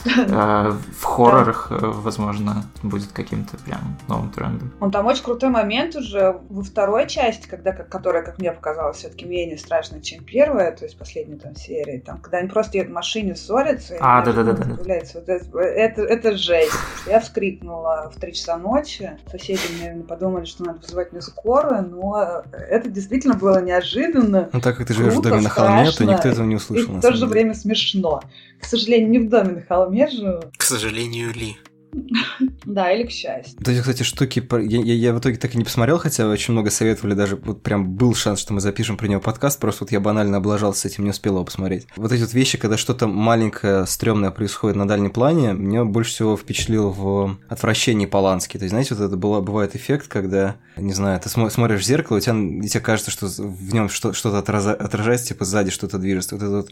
э, в хоррорах, э, возможно, будет каким-то прям новым трендом. Он там очень крутой момент уже во второй части, когда, как- которая, как мне показалось, все-таки менее страшная, чем первая, то есть последняя там серия, там, когда они просто едут в машине ссорятся, и А, появляется вот это, это, это жесть. Я вскрикнула в 3 часа ночи. Соседи, наверное, подумали, что надо вызывать мне скорую, но это действительно было неожиданно. Ну, так как ты живешь в Круто, доме на холме, то никто этого не И в то же деле. время смешно. К сожалению, не в доме на холме живу. К сожалению, Ли. Да, или к счастью. Вот эти, кстати, штуки, я, я- я в итоге так и не посмотрел, хотя очень много советовали, даже вот прям был шанс, что мы запишем про него подкаст, просто вот я банально облажался с этим, не успел его посмотреть. Вот эти вот вещи, когда что-то маленькое, стрёмное происходит на дальнем плане, меня больше всего впечатлил в «Отвращении Полански». То есть, знаете, вот это было, бывает эффект, когда, не знаю, ты смо- смотришь в зеркало, у тебя, и тебе кажется, что в нем что- что-то отражается, типа сзади что-то движется. Вот это вот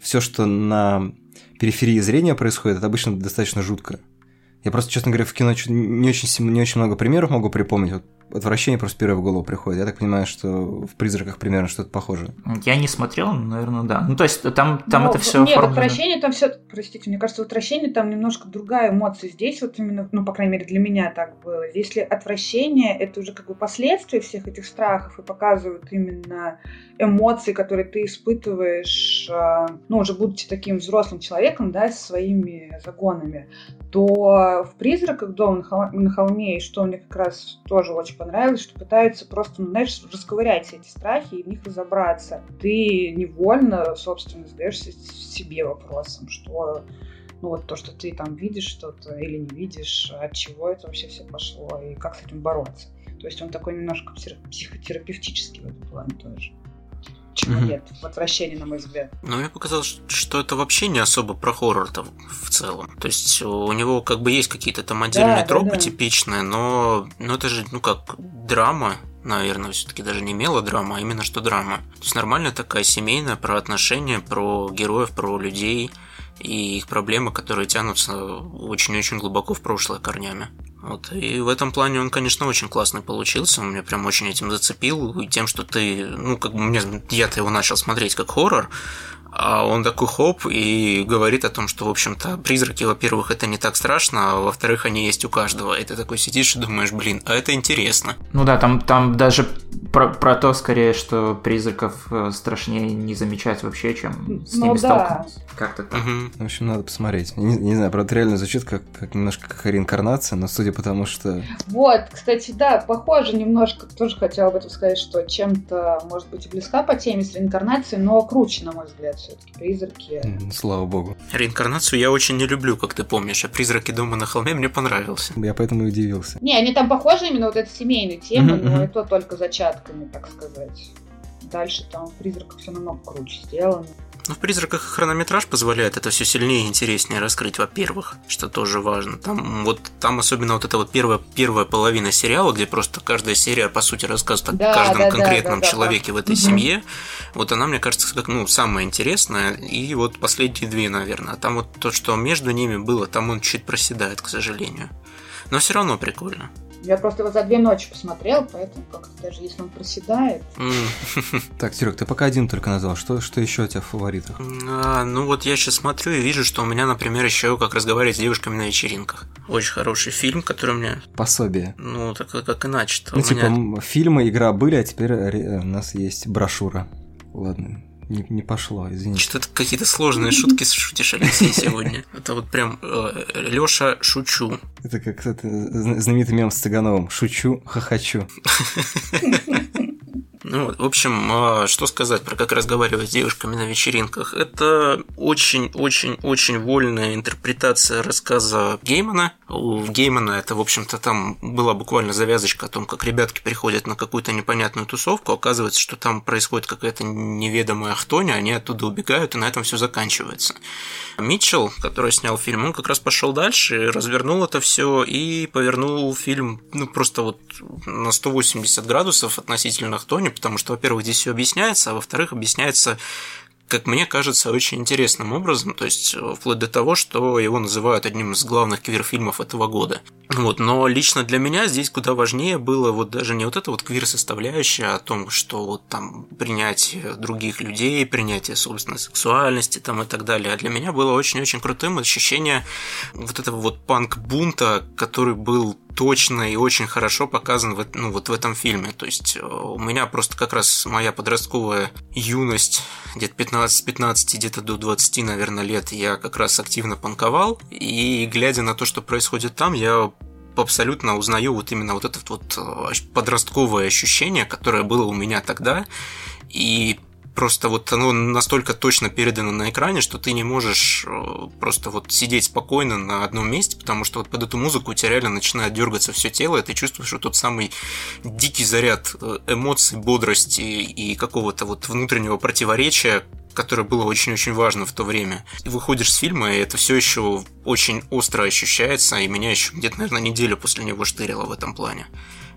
все, что на периферии зрения происходит, это обычно достаточно жутко. Я просто, честно говоря, в кино не очень, не очень много примеров могу припомнить. Вот отвращение просто первое в голову приходит. Я так понимаю, что в призраках примерно что-то похожее. Я не смотрел, но, наверное, да. Ну, то есть там, там Ну, это все Нет, в отвращении там все, простите, мне кажется, в отвращении там немножко другая эмоция. Здесь вот именно, ну, по крайней мере, для меня так было. Если отвращение, это уже как бы последствия всех этих страхов и показывают именно эмоции, которые ты испытываешь, а, ну, уже будучи таким взрослым человеком, да, со своими загонами, то в «Призраках дома на холме», и что мне как раз тоже очень понравилось, что пытаются просто, ну, знаешь, расковырять эти страхи и в них разобраться. Ты невольно, собственно, задаешься себе вопросом, что ну вот то, что ты там видишь что-то или не видишь, от чего это вообще все пошло и как с этим бороться. То есть он такой немножко психо- психотерапевтический в этом плане тоже. Чего Мгм. нет в отвращении, на мой взгляд. Но мне показалось, что это вообще не особо про хоррор-то в целом. То есть у него как бы есть какие-то там отдельные Да, да, тропы да. типичные, но, но это же, ну как, драма, наверное, все-таки даже не мелодрама, а именно что драма. То есть нормальная такая семейная про отношения, про героев, про людей и их проблемы, которые тянутся очень-очень глубоко в прошлое корнями. Вот. И в этом плане он, конечно, очень классный получился. Он меня прям очень этим зацепил. И тем, что ты, ну, как бы мне, я-то его начал смотреть как хоррор, а он такой хоп и говорит о том, что, в общем-то, призраки, во-первых, это не так страшно, а во-вторых, они есть у каждого. И ты такой сидишь и думаешь, блин, а это интересно. Ну да, там, там даже про, про то скорее, что призраков э, страшнее не замечать вообще, чем с Ну ними да. столкнуться. Как-то так. Мгм. В общем, надо посмотреть. Не, не знаю, правда, реально звучит как, как немножко как реинкарнация, но судя по тому, что... Вот, кстати, да, похоже немножко, тоже хотела об этом сказать, что чем-то, может быть, и близка по теме с реинкарнацией, но круче, на мой взгляд, все-таки призраки. Слава богу. Реинкарнацию я очень не люблю, как ты помнишь, а «Призраки дома на холме» мне понравился. Я поэтому и удивился. Не, они там похожи именно вот эта семейная тема, но это только зачатками, так сказать. Дальше там в призраках все намного круче сделано. Ну, в «Призраках» хронометраж позволяет это все сильнее и интереснее раскрыть, во-первых, что тоже важно. Там вот там особенно вот эта вот первая, первая половина сериала, где просто каждая серия, по сути, рассказывает Да, о каждом да, да, конкретном да, да, человеке в этой семье. Вот она, мне кажется, как, ну, самая интересная. И вот последние две, наверное. А там вот то, что между ними было, там он чуть проседает, к сожалению. Но все равно прикольно. Я просто его за две ночи посмотрел, поэтому как-то даже если он проседает. Так, Серег, ты пока один только назвал. Что, что еще у тебя в фаворитах? А, ну вот я сейчас смотрю и вижу, что у меня, например, еще как разговаривать с девушками на вечеринках. Очень хороший фильм, который мне, Пособие. ну, так как иначе-то. Ну, у типа, меня- фильмы, игра были, а теперь ре- у нас есть брошюра. Ладно, не, не пошло, извините. Что-то какие-то сложные шутки шутишь, Алексей, сегодня. Это вот прям Леша шучу. Это как зна- знаменитый мем с Цыгановым. Шучу, хохочу. Ну, в общем, а, что сказать про как разговаривать с девушками на вечеринках? Это очень-очень-очень вольная интерпретация рассказа Геймана. У Геймана это, в общем-то, там была буквально завязочка о том, как ребятки приходят на какую-то непонятную тусовку. Оказывается, что там происходит какая-то неведомая хтоня, они оттуда убегают, и на этом все заканчивается. Митчелл, который снял фильм, он как раз пошел дальше, развернул это все и повернул фильм ну, просто вот на 180 градусов относительно Хтони, потому что, во-первых, здесь все объясняется, а во-вторых, объясняется как мне кажется, очень интересным образом, то есть э, вплоть до того, что его называют одним из главных квир-фильмов этого года. Вот, но лично для меня здесь куда важнее было вот даже не вот эта вот квир-составляющая о том, что вот там принятие других людей, принятие собственной сексуальности там и так далее, а для меня было очень-очень крутым ощущение вот этого вот панк-бунта, который был точно и очень хорошо показан в, ну, вот в этом фильме. То есть э, у меня просто как раз моя подростковая юность, где-то 15-15, где-то до 20, наверное, лет, я как раз активно панковал. И глядя на то, что происходит там, я абсолютно узнаю вот именно вот это вот э, подростковое ощущение, которое было у меня тогда. И просто вот оно настолько точно передано на экране, что ты не можешь э, просто вот сидеть спокойно на одном месте, потому что вот под эту музыку у тебя реально начинает дергаться все тело, и ты чувствуешь вот тот самый дикий заряд э, эмоций, бодрости и какого-то вот внутреннего противоречия, которое было очень-очень важно в то время. Ты выходишь с фильма, и это все еще очень остро ощущается, и меня еще где-то, наверное, неделю после него штырило в этом плане.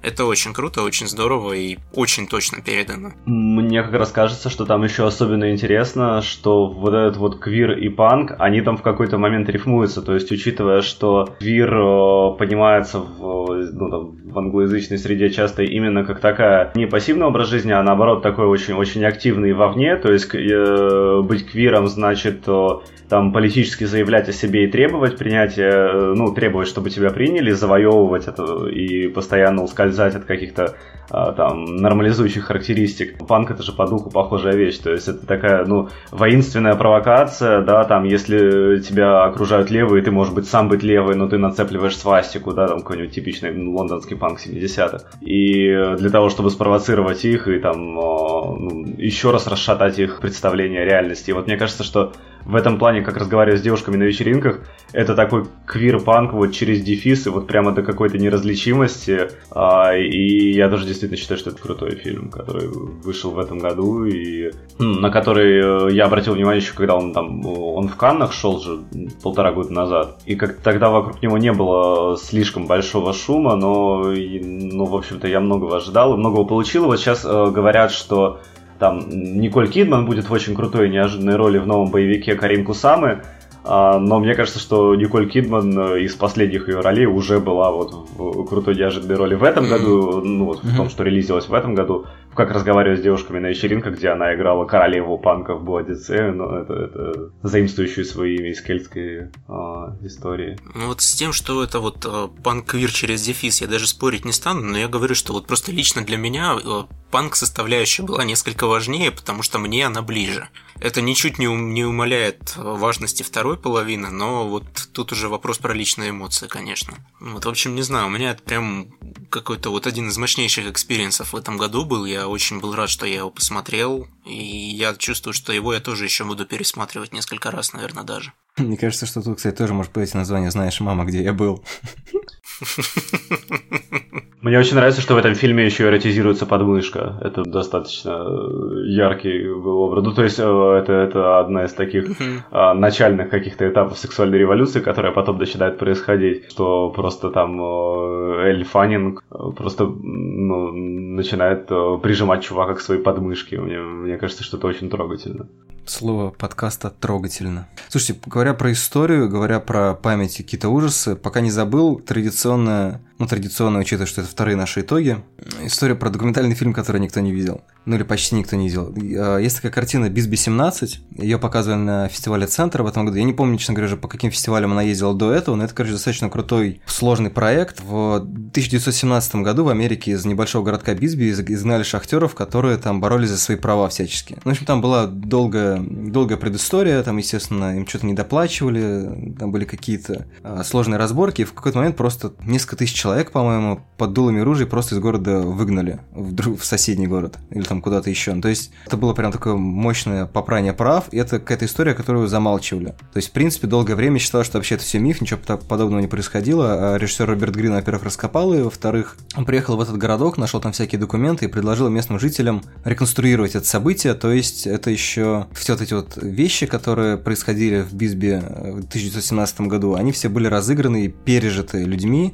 Это очень круто, очень здорово и очень точно передано. Мне как раз кажется, что там еще особенно интересно, что вот этот вот квир и панк, они там в какой-то момент рифмуются. То есть, учитывая, что квир э, понимается в, ну, там, в англоязычной среде часто именно как такая не пассивный образ жизни, а наоборот такой очень-очень активный вовне. То есть, э, быть квиром значит э, там политически заявлять о себе и требовать принятия, э, ну, требовать, чтобы тебя приняли, завоевывать это и постоянно ускользать от каких-то а, там нормализующих характеристик. Панк это же по духу похожая вещь, то есть это такая, ну, воинственная провокация, да, там, если тебя окружают левые, ты, может быть, сам быть левый, но ты нацепливаешь свастику, да, там, какой-нибудь типичный лондонский панк 70-х. И для того, чтобы спровоцировать их и там а, ну, еще раз расшатать их представление о реальности. И вот мне кажется, что в этом плане, как разговаривать с девушками на вечеринках, это такой квир-панк вот через дефис и вот прямо до какой-то неразличимости. А, и я тоже действительно считаю, что это крутой фильм, который вышел в этом году и м, на который э, я обратил внимание еще, когда он там он в Каннах шел же полтора года назад. И как тогда вокруг него не было слишком большого шума, но, ну, в общем-то, я многого ожидал и многого получил. Вот сейчас э, говорят, что там Николь Кидман будет в очень крутой и неожиданной роли в новом боевике Карин Кусамы. А, но мне кажется, что Николь Кидман э, из последних ее ролей уже была вот в крутой неожиданной роли в этом году, ну вот в том, что релизилась в этом году, как разговаривать с девушками на вечеринках, где она играла королеву панка в Бладице, ну это, это заимствующую свои имя из кельтской а, истории. Ну вот с тем, что это вот э, панк-квир через дефис, я даже спорить не стану, но я говорю, что вот просто лично для меня э, панк-составляющая была несколько важнее, потому что мне она ближе. Это ничуть не, не умаляет э, важности второй половины, но вот тут уже вопрос про личные эмоции, конечно. Вот, в общем, не знаю, у меня это прям какой-то вот один из мощнейших experience ов в этом году был. Я очень был рад, что я его посмотрел, и я чувствую, что его я тоже еще буду пересматривать несколько раз, наверное, даже. Мне кажется, что тут, кстати, тоже может быть название «Знаешь, мама, где я был». Мне очень нравится, что в этом фильме еще эротизируется подмышка. Это достаточно э, яркий был образ. Ну, то есть, э, это, это одна из таких mm-hmm. начальных каких-то этапов сексуальной революции, которая потом начинает происходить, что просто там э, Эль Фаннинг просто ну, начинает прижимать чувака к своей подмышке. Мне, мне кажется, что это очень трогательно. Слово подкаста трогательно. Слушайте, говоря про историю, говоря про память и какие-то ужасы, пока не забыл, традиционная ну, традиционно, учитывая, что это вторые наши итоги, история про документальный фильм, который никто не видел. Ну, или почти никто не видел. А, есть такая картина «Бисби-17», ее показывали на фестивале «Центр» в этом году. Я не помню, честно говоря, по каким фестивалям она ездила до этого, но это, короче, достаточно крутой, сложный проект. В 1917 году в Америке из небольшого городка Бисби изгнали шахтеров, которые там боролись за свои права всячески. Ну, в общем, там была долгая, долгая предыстория, там, естественно, им что-то не доплачивали, там были какие-то а, сложные разборки, и в какой-то момент просто несколько тысяч человек, по-моему, под дулами ружей просто из города выгнали в, друг, в соседний город или там куда-то еще. То есть это было прям такое мощное попрание прав, и это какая-то история, которую замалчивали. То есть, в принципе, долгое время считалось, что вообще это все миф, ничего подобного не происходило. А режиссер Роберт Грин, во-первых, раскопал ее, во-вторых, он приехал в этот городок, нашел там всякие документы и предложил местным жителям реконструировать это событие. То есть это еще все вот эти вот вещи, которые происходили в Бисбе в 1917 году, они все были разыграны и пережиты людьми,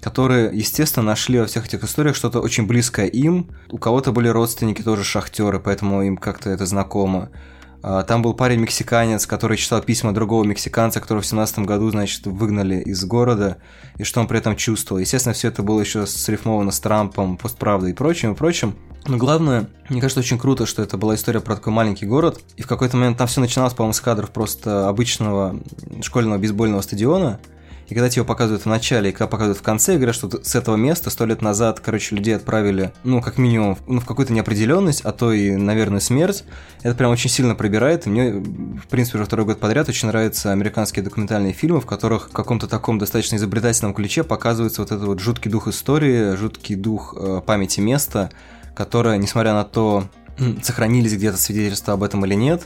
которые, естественно, нашли во всех этих историях что-то очень близкое им. У кого-то были родственники тоже шахтеры, поэтому им как-то это знакомо. А, там был парень-мексиканец, который читал письма другого мексиканца, которого в 17 году, значит, выгнали из города, и что он при этом чувствовал. Естественно, все это было еще срифмовано с Трампом, постправдой и прочим, и прочим. Но главное, мне кажется, очень круто, что это была история про такой маленький город, и в какой-то момент там все начиналось, по-моему, с кадров просто обычного школьного бейсбольного стадиона, и когда тебе показывают в начале, и когда показывают в конце, говорят, что с этого места сто лет назад, короче, людей отправили, ну, как минимум, ну, в какую-то неопределенность, а то и, наверное, смерть. Это прям очень сильно пробирает. И мне, в принципе, уже второй год подряд очень нравятся американские документальные фильмы, в которых в каком-то таком достаточно изобретательном ключе показывается вот этот вот жуткий дух истории, жуткий дух э, памяти места, которое, несмотря на то, сохранились где-то свидетельства об этом или нет,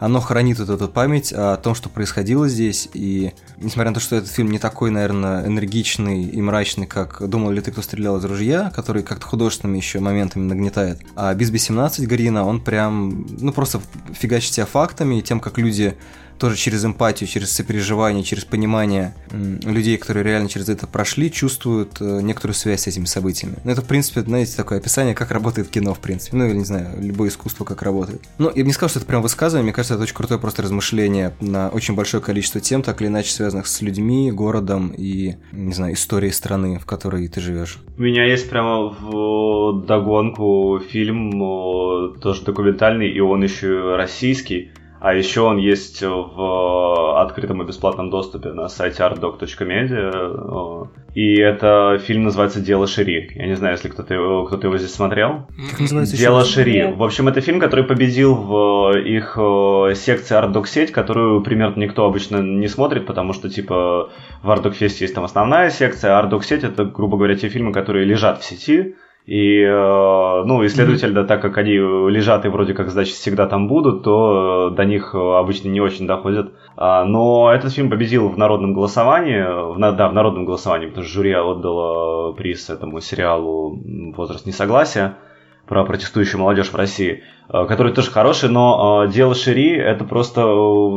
оно хранит вот эту память о том, что происходило здесь, и несмотря на то, что этот фильм не такой, наверное, энергичный и мрачный, как «Думал ли ты, кто стрелял из ружья», который как-то художественными еще моментами нагнетает, а «Бисби 17» Гарина, он прям, ну, просто фигачит себя фактами и тем, как люди тоже через эмпатию, через сопереживание, через понимание людей, которые реально через это прошли, чувствуют э, некоторую связь с этими событиями. Ну, это, в принципе, знаете, такое описание, как работает кино, в принципе. Ну, или, не знаю, любое искусство, как работает. Ну, я бы не сказал, что это прям высказывание, мне кажется, это очень крутое просто размышление на очень большое количество тем, так или иначе связанных с людьми, городом и, не знаю, историей страны, в которой ты живешь. У меня есть прямо в догонку фильм, тоже документальный, и он еще российский, а еще он есть в открытом и бесплатном доступе на сайте artdoc.media. И это фильм называется «Дело Шири». Я не знаю, если кто-то его, кто его здесь смотрел. Как называется «Дело Шири». В общем, это фильм, который победил в их секции ArtDoc сеть, которую примерно никто обычно не смотрит, потому что, типа, в ArtDoc Fest есть там основная секция, а ArtDoc сеть — это, грубо говоря, те фильмы, которые лежат в сети, и, э, ну, и следовательно, так как они лежат и вроде как, значит, всегда там будут, то до них обычно не очень доходят. А, но этот фильм победил в народном голосовании, в, да, в народном голосовании, потому что жюри отдало приз этому сериалу «Возраст несогласия» про протестующую молодежь в России, э, который тоже хороший, но э, дело Шири это просто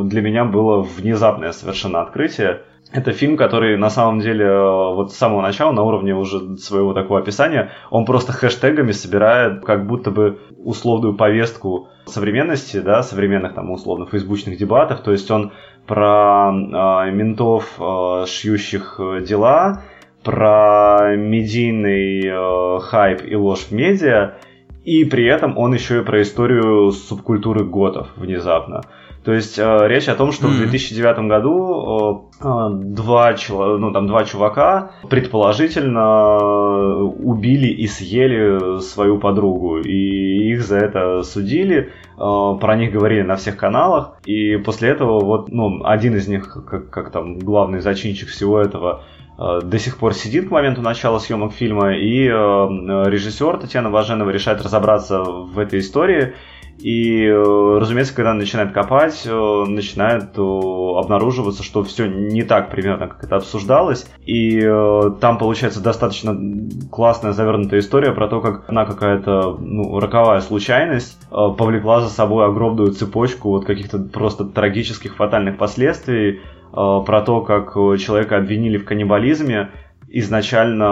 для меня было внезапное совершенно открытие. Это фильм, который на самом деле э, вот с самого начала на уровне уже своего такого описания, он просто хэштегами собирает как будто бы условную повестку современности, да, современных там условно фейсбучных дебатов, то есть он про э, ментов, э, шьющих э, дела, про медийный э, хайп и ложь в медиа, и при этом он еще и про историю субкультуры готов внезапно. То есть э, речь о том, что mm-hmm. в 2009 году э, э, два, ну, там, два чувака предположительно убили и съели свою подругу. И их за это судили, э, про них говорили на всех каналах. И после этого вот, ну, один из них, как, как там главный зачинщик всего этого, э, до сих пор сидит к моменту начала съемок фильма, и э, режиссер Татьяна Важенова решает разобраться в этой истории И, э, разумеется, когда начинает копать, э, начинает обнаруживаться, что все не так примерно, как это обсуждалось. И там получается достаточно классная завернутая история про то, как она какая-то ну, роковая случайность повлекла за собой огромную цепочку вот каких-то просто трагических, фатальных последствий, про то, как человека обвинили в каннибализме, изначально,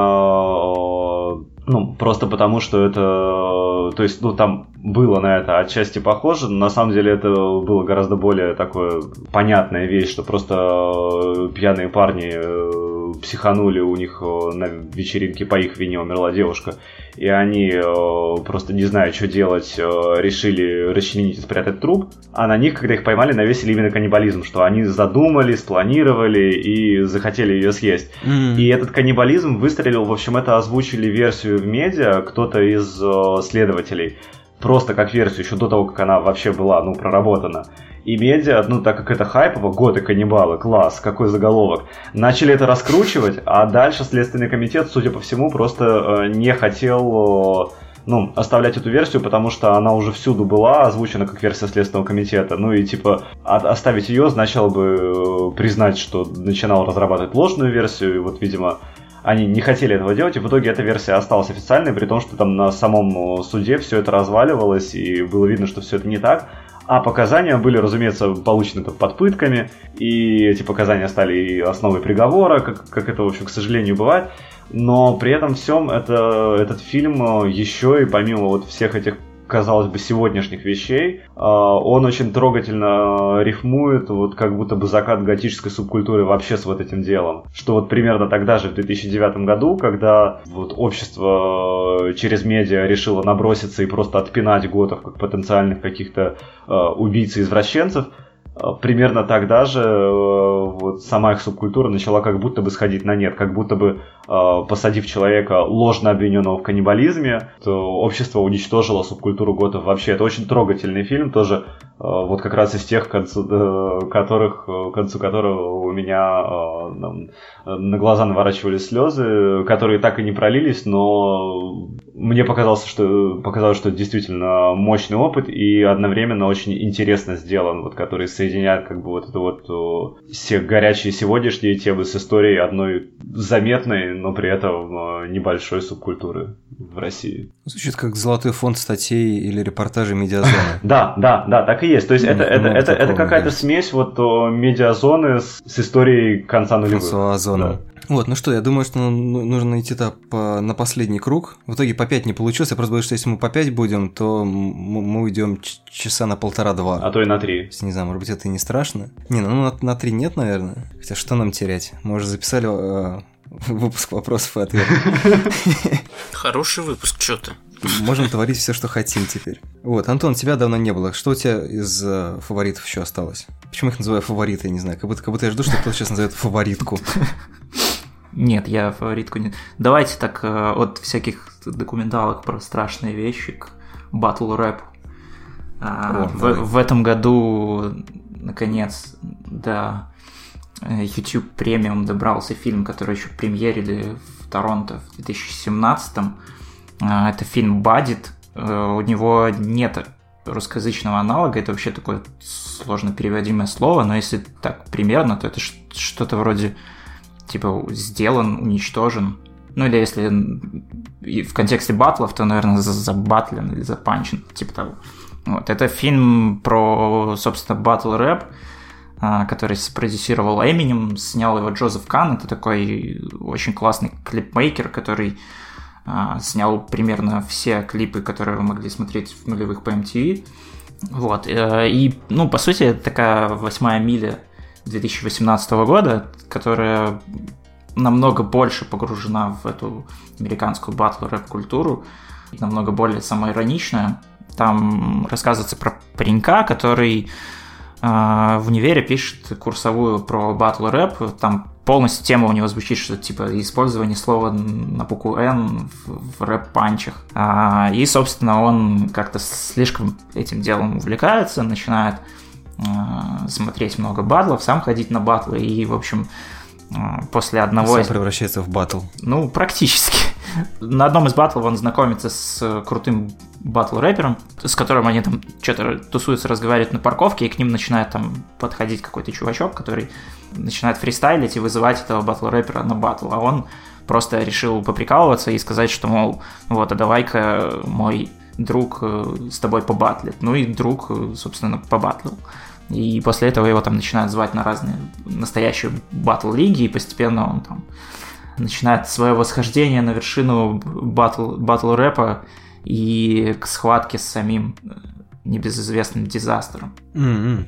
ну, просто потому, что это, то есть, ну, там было на это отчасти похоже, но на самом деле это было гораздо более такое понятная вещь, что просто пьяные парни э, психанули, у них э, на вечеринке по их вине умерла девушка, и они э, просто не зная, что делать, решили расчленить и спрятать труп, а на них, когда их поймали, навесили именно каннибализм, что они задумали, спланировали и захотели ее съесть. Mm. И этот каннибализм выстрелил, в общем, это озвучили версию в медиа кто-то из следователей просто как версию еще до того, как она вообще была, ну, проработана. И медиа, ну, так как это хайпово, годы каннибалы, класс, какой заголовок, начали это раскручивать, а дальше Следственный комитет, судя по всему, просто э, не хотел... Э, ну, оставлять эту версию, потому что она уже всюду была озвучена как версия Следственного комитета. Ну и типа оставить ее значило бы э, признать, что начинал разрабатывать ложную версию, и вот, видимо, они не хотели этого делать, и в итоге эта версия осталась официальной, при том, что там на самом суде все это разваливалось, и было видно, что все это не так. А показания были, разумеется, получены под пытками, и эти показания стали основой приговора, как, как это, в общем, к сожалению, бывает. Но при этом всем это, этот фильм еще и помимо вот всех этих казалось бы, сегодняшних вещей. А, он очень трогательно рифмует, вот как будто бы закат готической субкультуры вообще с вот этим делом. Что вот примерно тогда же, в 2009 году, когда вот общество через медиа решило наброситься и просто отпинать готов как потенциальных каких-то а, убийц и извращенцев, примерно тогда же э, вот сама их субкультура начала как будто бы сходить на нет, как будто бы э, посадив человека ложно обвиненного в каннибализме, то общество уничтожило субкультуру готов вообще. Это очень трогательный фильм, тоже э, вот как раз из тех, концу, которых, концу которого у меня на глаза наворачивались слезы, которые так и не пролились, но мне показалось, что, показалось, что это действительно мощный опыт и одновременно очень интересно сделан, вот который соединяет как бы вот это вот все горячие сегодняшние темы с историей одной заметной, но при этом э, небольшой субкультуры в России. Звучит как золотой фонд статей или репортажей медиазоны. Да, да, да, так и есть. То есть это, это, это, это какая-то смесь вот медиазоны с, с историей конца нулевых. Франсуа Вот, ну что, я думаю, что ну, нужно идти то по, на последний круг. В итоге по 5 не получилось. Я просто боюсь, что если мы по 5 будем, то мы уйдем часа на полтора-два. А то и на 3. Не знаю, может быть, это и не страшно. Не, ну на, на 3 нет, наверное. Хотя что нам терять? Мы уже записали э, выпуск вопросов и ответов. Хороший выпуск, что ты? Можем творить все, что хотим теперь. Вот, Антон, тебя давно не было. Что у тебя из э, фаворитов еще осталось? Почему их называю фавориты, я не знаю. Как будто, как будто я жду, что кто-то сейчас назовет фаворитку. Нет, я фаворитку не... Давайте так э, от всяких документалок про страшные вещи к батл рэп. А, в, в этом году, наконец, да, YouTube премиум добрался фильм, который еще премьерили в Торонто в 2017 а, Это фильм «Бадит». Э, у него нет русскоязычного аналога, это вообще такое сложно переводимое слово, но если так примерно, то это что-то вроде типа сделан, уничтожен. Ну или если в контексте батлов, то, наверное, забатлен или запанчен, типа того. Вот. Это фильм про, собственно, батл рэп, а, который спродюсировал Эминем, снял его Джозеф Кан. Это такой очень классный клипмейкер, который а, снял примерно все клипы, которые вы могли смотреть в нулевых по MTV. Вот. Э, и, ну, по сути, это такая восьмая миля 2018 года, которая намного больше погружена в эту американскую батл рэп культуру, намного более самоироничная. Там рассказывается про паренька, который э, в универе пишет курсовую про батл рэп. Там полностью тема у него звучит, что типа использование слова на букву N в, в рэп-панчах. А, и, собственно, он как-то слишком этим делом увлекается, начинает смотреть много батлов, сам ходить на батлы и, в общем, а, после одного... Сам превращается в батл. Ну, практически. На одном из батлов он знакомится с крутым батл-рэпером, с которым они там что-то тусуются, разговаривают на парковке, и к ним начинает там подходить какой-то чувачок, который начинает фристайлить и вызывать этого батл-рэпера на батл, а он просто решил поприкалываться и сказать, что, мол, вот, а давай-ка мой друг э, с тобой побатлит. Ну и друг, э, собственно, побатлил. И после этого его там начинают звать на разные настоящие батл-лиги, и постепенно он там начинает свое восхождение на вершину батл, батл рэпа и к схватке с самим э, небезызвестным дизастером. Mm-hmm.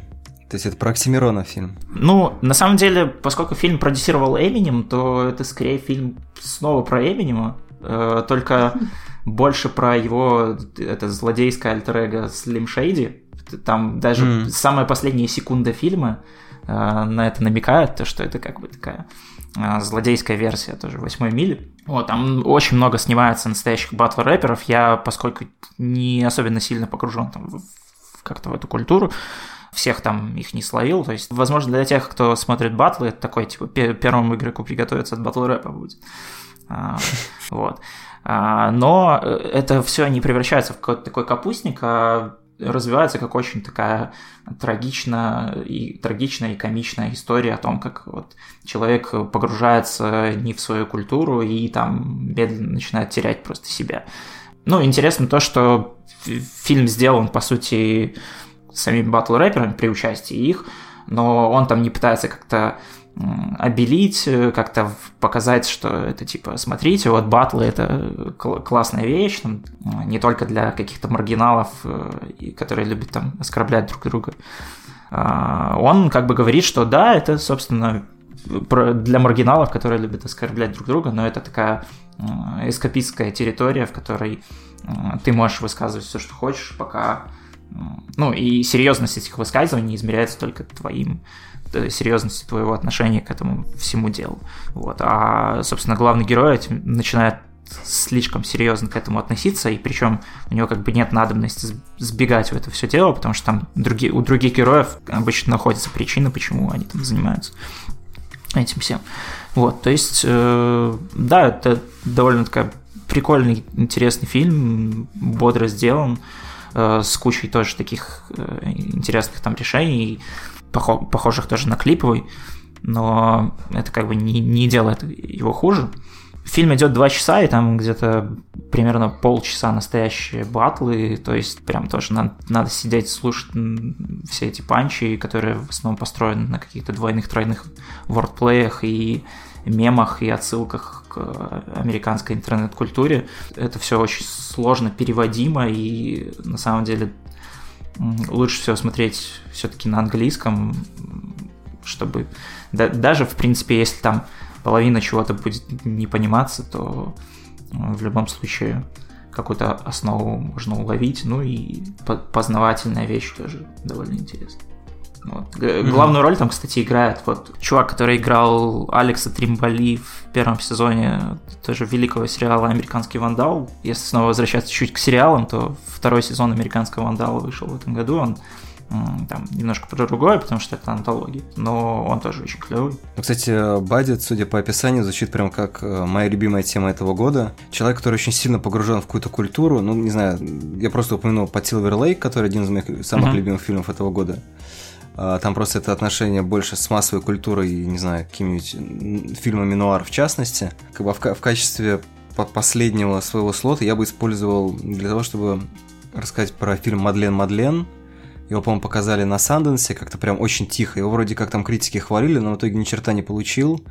То есть это про Оксимирона фильм? Ну, на самом деле, поскольку фильм продюсировал Эминем, то это скорее фильм снова про Эминема, э, только больше про его это злодейское альтер эго Слим Шейди. Там даже mm. самая последняя секунда фильма э, на это намекает, то, что это как бы такая э, злодейская версия тоже восьмой мили. Вот, там очень много снимается настоящих батл-рэперов. Я, поскольку не особенно сильно погружен там в, как-то в эту культуру, всех там их не словил. То есть, возможно, для тех, кто смотрит батлы, это такой, типа, первому игроку приготовиться от батл рэпа будет. А, вот. А, но э, это все не превращается в какой-то такой капустник, а развивается как очень такая трагичная и, трагичная и комичная история о том, как вот человек погружается не в свою культуру и там медленно начинает терять просто себя. Ну, интересно то, что фильм сделан, по сути, самими батл-рэперами при участии их, но он там не пытается как-то обелить, э, как-то показать, что это типа, смотрите, вот батлы это классная вещь, там, э, не только для каких-то маргиналов, э, которые любят там оскорблять друг друга. А, он как бы говорит, что да, это, собственно, для маргиналов, которые любят оскорблять друг друга, но это такая эскапистская территория, в которой ты можешь высказывать все, что хочешь, пока... Ну, и серьезность этих высказываний измеряется только твоим серьезности твоего отношения к этому всему делу. Вот. А, собственно, главный герой начинает слишком серьезно к этому относиться, и причем у него как бы нет надобности сбегать в это все дело, потому что там другие, у других героев обычно находятся причины, почему они там занимаются этим всем. Вот, то есть, э, да, это довольно такая прикольный, интересный фильм, бодро сделан, э, с кучей тоже таких э, интересных там решений похожих тоже на клиповый, но это как бы не, не делает его хуже. Фильм идет два часа, и там где-то примерно полчаса настоящие батлы, то есть прям тоже надо, надо сидеть, слушать все эти панчи, которые в основном построены на каких-то двойных, тройных вордплеях и мемах и отсылках к американской интернет-культуре. Это все очень сложно переводимо, и на самом деле лучше всего смотреть все-таки на английском, чтобы да, даже, в принципе, если там половина чего-то будет не пониматься, то э, в любом случае какую-то основу можно уловить, ну и познавательная вещь тоже довольно интересная. Вот. Mm-hmm. Главную роль там, кстати, играет вот чувак, который играл Алекса Тримбали в первом сезоне тоже великого сериала «Американский вандал». Если снова возвращаться чуть к сериалам, то второй сезон «Американского вандала» вышел в этом году. Он там немножко про другое, потому что это антология, но он тоже очень клевый. Ну, кстати, Баддит, судя по описанию, звучит прям как э, моя любимая тема этого года. Человек, который очень сильно погружен в какую-то культуру, ну, не знаю, я просто упомянул по Silver Lake, который один из моих самых uh-huh. любимых фильмов этого года. А, там просто это отношение больше с массовой культурой и, не знаю, какими-нибудь фильмами нуар в частности. Как бы в, в качестве последнего своего слота я бы использовал для того, чтобы рассказать про фильм «Мадлен Мадлен». Его, по-моему, показали на Санденсе как-то прям очень тихо. Его вроде как там критики хвалили, но в итоге ни черта не получил.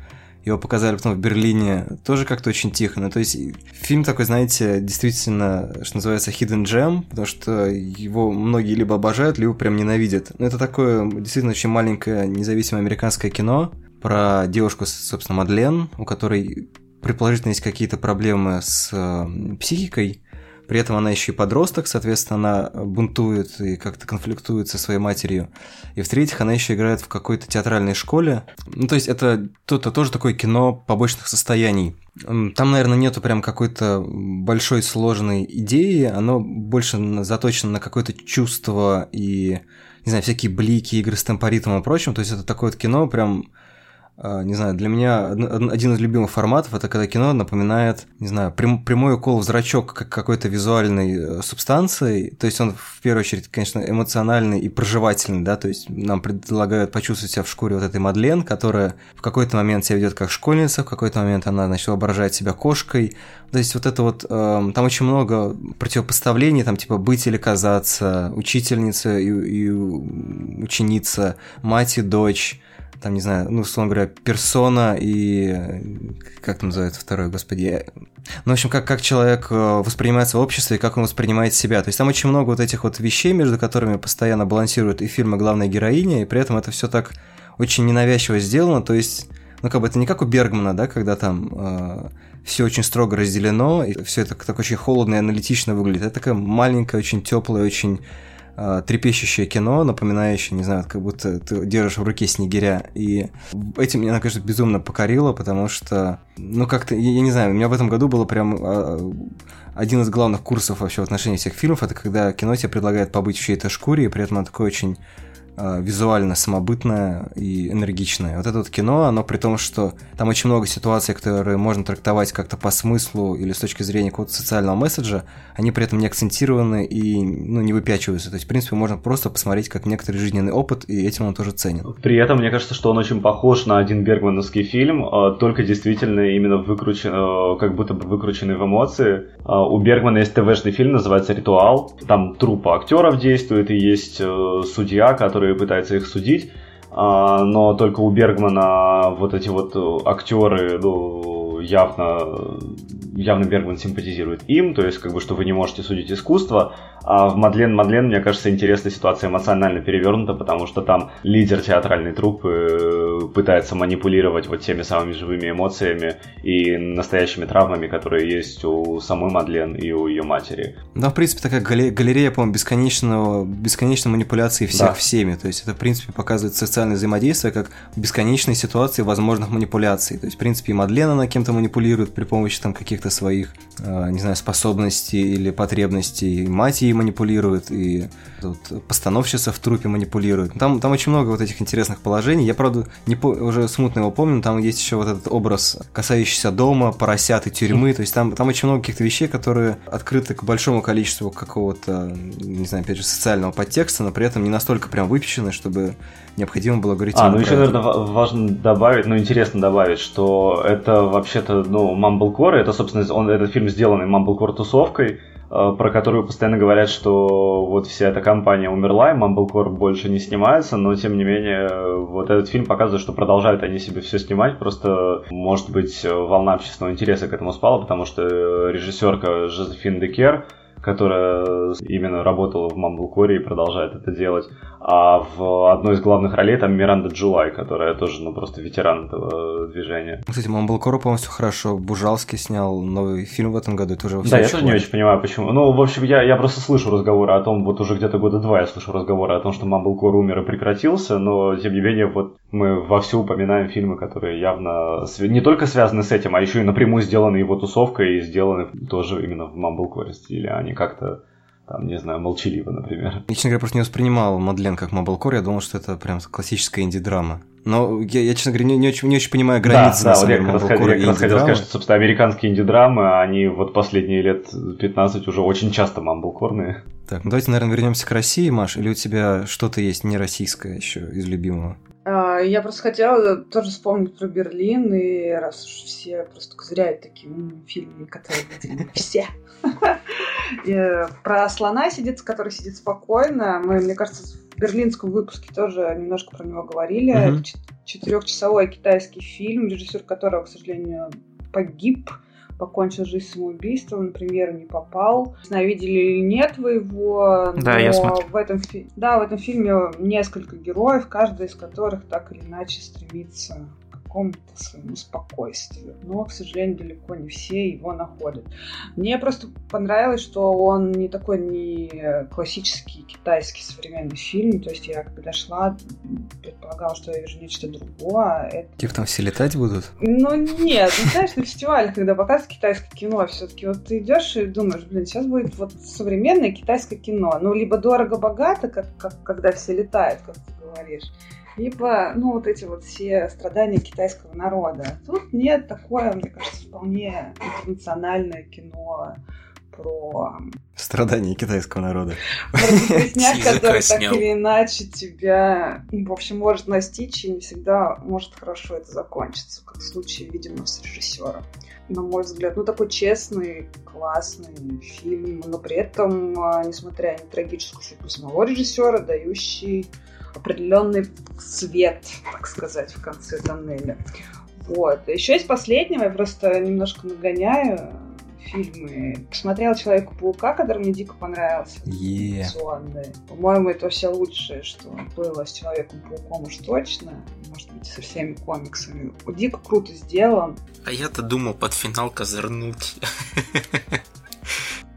Его показали потом в Берлине, тоже как-то очень тихо. Ну, то есть фильм такой, знаете, действительно, что называется, hidden gem, потому что его многие либо обожают, либо прям ненавидят. Но это такое действительно очень маленькое независимое американское кино про девушку, собственно, Мадлен, у которой предположительно есть какие-то проблемы с э, психикой, при этом она еще и подросток, соответственно, она бунтует и как-то конфликтует со своей матерью. И в-третьих, она еще играет в какой-то театральной школе. Ну, то есть это, это тоже такое кино побочных состояний. Там, наверное, нету прям какой-то большой сложной идеи, оно больше заточено на какое-то чувство и, не знаю, всякие блики, игры с темпоритмом и прочим. То есть это такое вот кино прям не знаю, для меня один из любимых форматов это когда кино напоминает, не знаю, прям, прямой укол в зрачок как какой-то визуальной э, субстанции. То есть он в первую очередь, конечно, эмоциональный и проживательный, да, то есть нам предлагают почувствовать себя в шкуре вот этой Мадлен, которая в какой-то момент себя ведет как школьница, в какой-то момент она, значит, воображает себя кошкой. То есть вот это вот, э, там очень много противопоставлений, там типа быть или казаться, учительница и, и ученица, мать и дочь там, не знаю, ну, условно говоря, персона и... Как там называется второй, господи? Ну, в общем, как, как человек э, воспринимается в обществе и как он воспринимает себя. То есть там очень много вот этих вот вещей, между которыми постоянно балансирует и фильм, и главная героиня, и при этом это все так очень ненавязчиво сделано. То есть, ну, как бы это не как у Бергмана, да, когда там э, все очень строго разделено, и все это так очень холодно и аналитично выглядит. Это такая маленькая, очень теплая, очень э, трепещущее кино, напоминающее, не знаю, как будто ты держишь в руке снегиря. И этим меня, конечно, безумно покорило, потому что, ну, как-то, я, я не знаю, у меня в этом году было прям э, один из главных курсов вообще в отношении всех фильмов, это когда кино тебе предлагает побыть в чьей-то шкуре, и при этом оно такое очень визуально самобытное и энергичное. Вот это вот кино, оно при том, что там очень много ситуаций, которые можно трактовать как-то по смыслу или с точки зрения какого-то социального месседжа, они при этом не акцентированы и ну, не выпячиваются. То есть, в принципе, можно просто посмотреть как некоторый жизненный опыт, и этим он тоже ценен. При этом, мне кажется, что он очень похож на один бергмановский фильм, э, только действительно именно выкручен, э, как будто бы выкрученный в эмоции. У Бергмана есть ТВ-шный фильм, называется «Ритуал». Там трупа актеров действует, и есть судья, который которые пытаются их судить, а, но только у Бергмана вот эти вот актеры, ну, явно, явно Бергман симпатизирует им, то есть как бы, что вы не можете судить искусство, а в Мадлен Мадлен, мне кажется, интересная ситуация эмоционально перевернута, потому что там лидер театральной труппы э, пытается манипулировать вот теми самыми живыми эмоциями и настоящими травмами, которые есть у самой Мадлен и у ее матери. Да, в принципе, такая галерея, по-моему, бесконечного, бесконечной манипуляции всех да. всеми. То есть это, в принципе, показывает социальное взаимодействие как бесконечные ситуации возможных манипуляций. То есть, в принципе, и Мадлен она кем-то манипулирует при помощи там каких-то своих, э, не знаю, способностей или потребностей. Мать ей манипулирует, и вот, постановщица в трупе манипулирует. Там, там очень много вот этих интересных положений. Я, правда, не по... уже смутно его помню, там есть еще вот этот образ, касающийся дома, поросят и тюрьмы. То есть там, там очень много каких-то вещей, которые открыты к большому количеству какого-то, не знаю, опять же, социального подтекста, но при этом не настолько прям выпечены, чтобы необходимо было говорить. А, ну еще, это. наверное, важно добавить, ну интересно добавить, что это вообще-то, ну, Mumblecore, это, собственно, он, этот фильм сделанный Mumblecore тусовкой, Э, про которую постоянно говорят, что вот вся эта компания умерла, и Mumblecore больше не снимается, но тем не менее вот этот фильм показывает, что продолжают они себе все снимать, просто может быть волна общественного интереса к этому спала, потому что режиссерка Жозефин Декер, которая именно работала в Mumblecore и продолжает это делать, а в одной из главных ролей там Миранда Джулай, которая тоже, ну, просто ветеран этого движения. Кстати, Мамблкору полностью хорошо. Бужалский снял новый фильм в этом году, это уже Да, я тоже не очень понимаю, почему. Ну, в общем, я, я просто слышу разговоры о том, вот уже где-то года два я слышу разговоры о том, что Мамблкор умер и прекратился, но, тем не менее, вот мы вовсю упоминаем фильмы, которые явно не только связаны с этим, а еще и напрямую сделаны его тусовкой и сделаны тоже именно в Мамблкоре стиле, а не как-то там, не знаю, молчаливо, например. Я, честно говоря, просто не воспринимал Мадлен как Маблкор, я думал, что это прям классическая инди-драма. Но я, я честно говоря, не, не, очень, не очень понимаю границы. Да, да, вот я как раз, я как раз хотел сказать, что, собственно, американские инди-драмы, они вот последние лет 15 уже очень часто мамблкорные. Так, ну давайте, наверное, вернемся к России, Маш, или у тебя что-то есть не российское еще из любимого? Я просто хотела тоже вспомнить про Берлин, и раз уж все просто козыряют такими фильмами, которые все. Про слона сидит, который сидит спокойно. Мы, мне кажется, в берлинском выпуске тоже немножко про него говорили. Это четырехчасовой китайский фильм, режиссер которого, к сожалению, погиб покончил жизнь самоубийством, на премьеру не попал. Не знаю, видели или нет вы его, да, я смотрю. в этом, да, в этом фильме несколько героев, каждый из которых так или иначе стремится какому-то своему спокойствию. Но, к сожалению, далеко не все его находят. Мне просто понравилось, что он не такой не классический китайский современный фильм. То есть я когда шла, предполагала, что я вижу нечто другое. Это... Типа там все летать будут? Ну нет, ну знаешь, на фестивале, когда показывают китайское кино, все-таки вот ты идешь и думаешь, блин, сейчас будет вот современное китайское кино. Ну, либо дорого-богато, как, как, когда все летают, как ты говоришь либо, ну, вот эти вот все страдания китайского народа. Тут нет такое, мне кажется, вполне интернациональное кино про... Страдания китайского народа. Про который так или иначе тебя, в общем, может настичь, и не всегда может хорошо это закончиться, как в случае, видимо, с режиссером. На мой взгляд, ну, такой честный, классный фильм, но при этом, а, несмотря на трагическую судьбу самого режиссера, дающий определенный свет, так сказать, в конце тоннеля. Вот. Еще есть последнего, я просто немножко нагоняю фильмы. Посмотрела Человека-паука, который мне дико понравился. Yeah. По-моему, это все лучшее, что было с Человеком-пауком уж точно. Может быть, со всеми комиксами. Дико круто сделан. А я-то думал под финал козырнуть.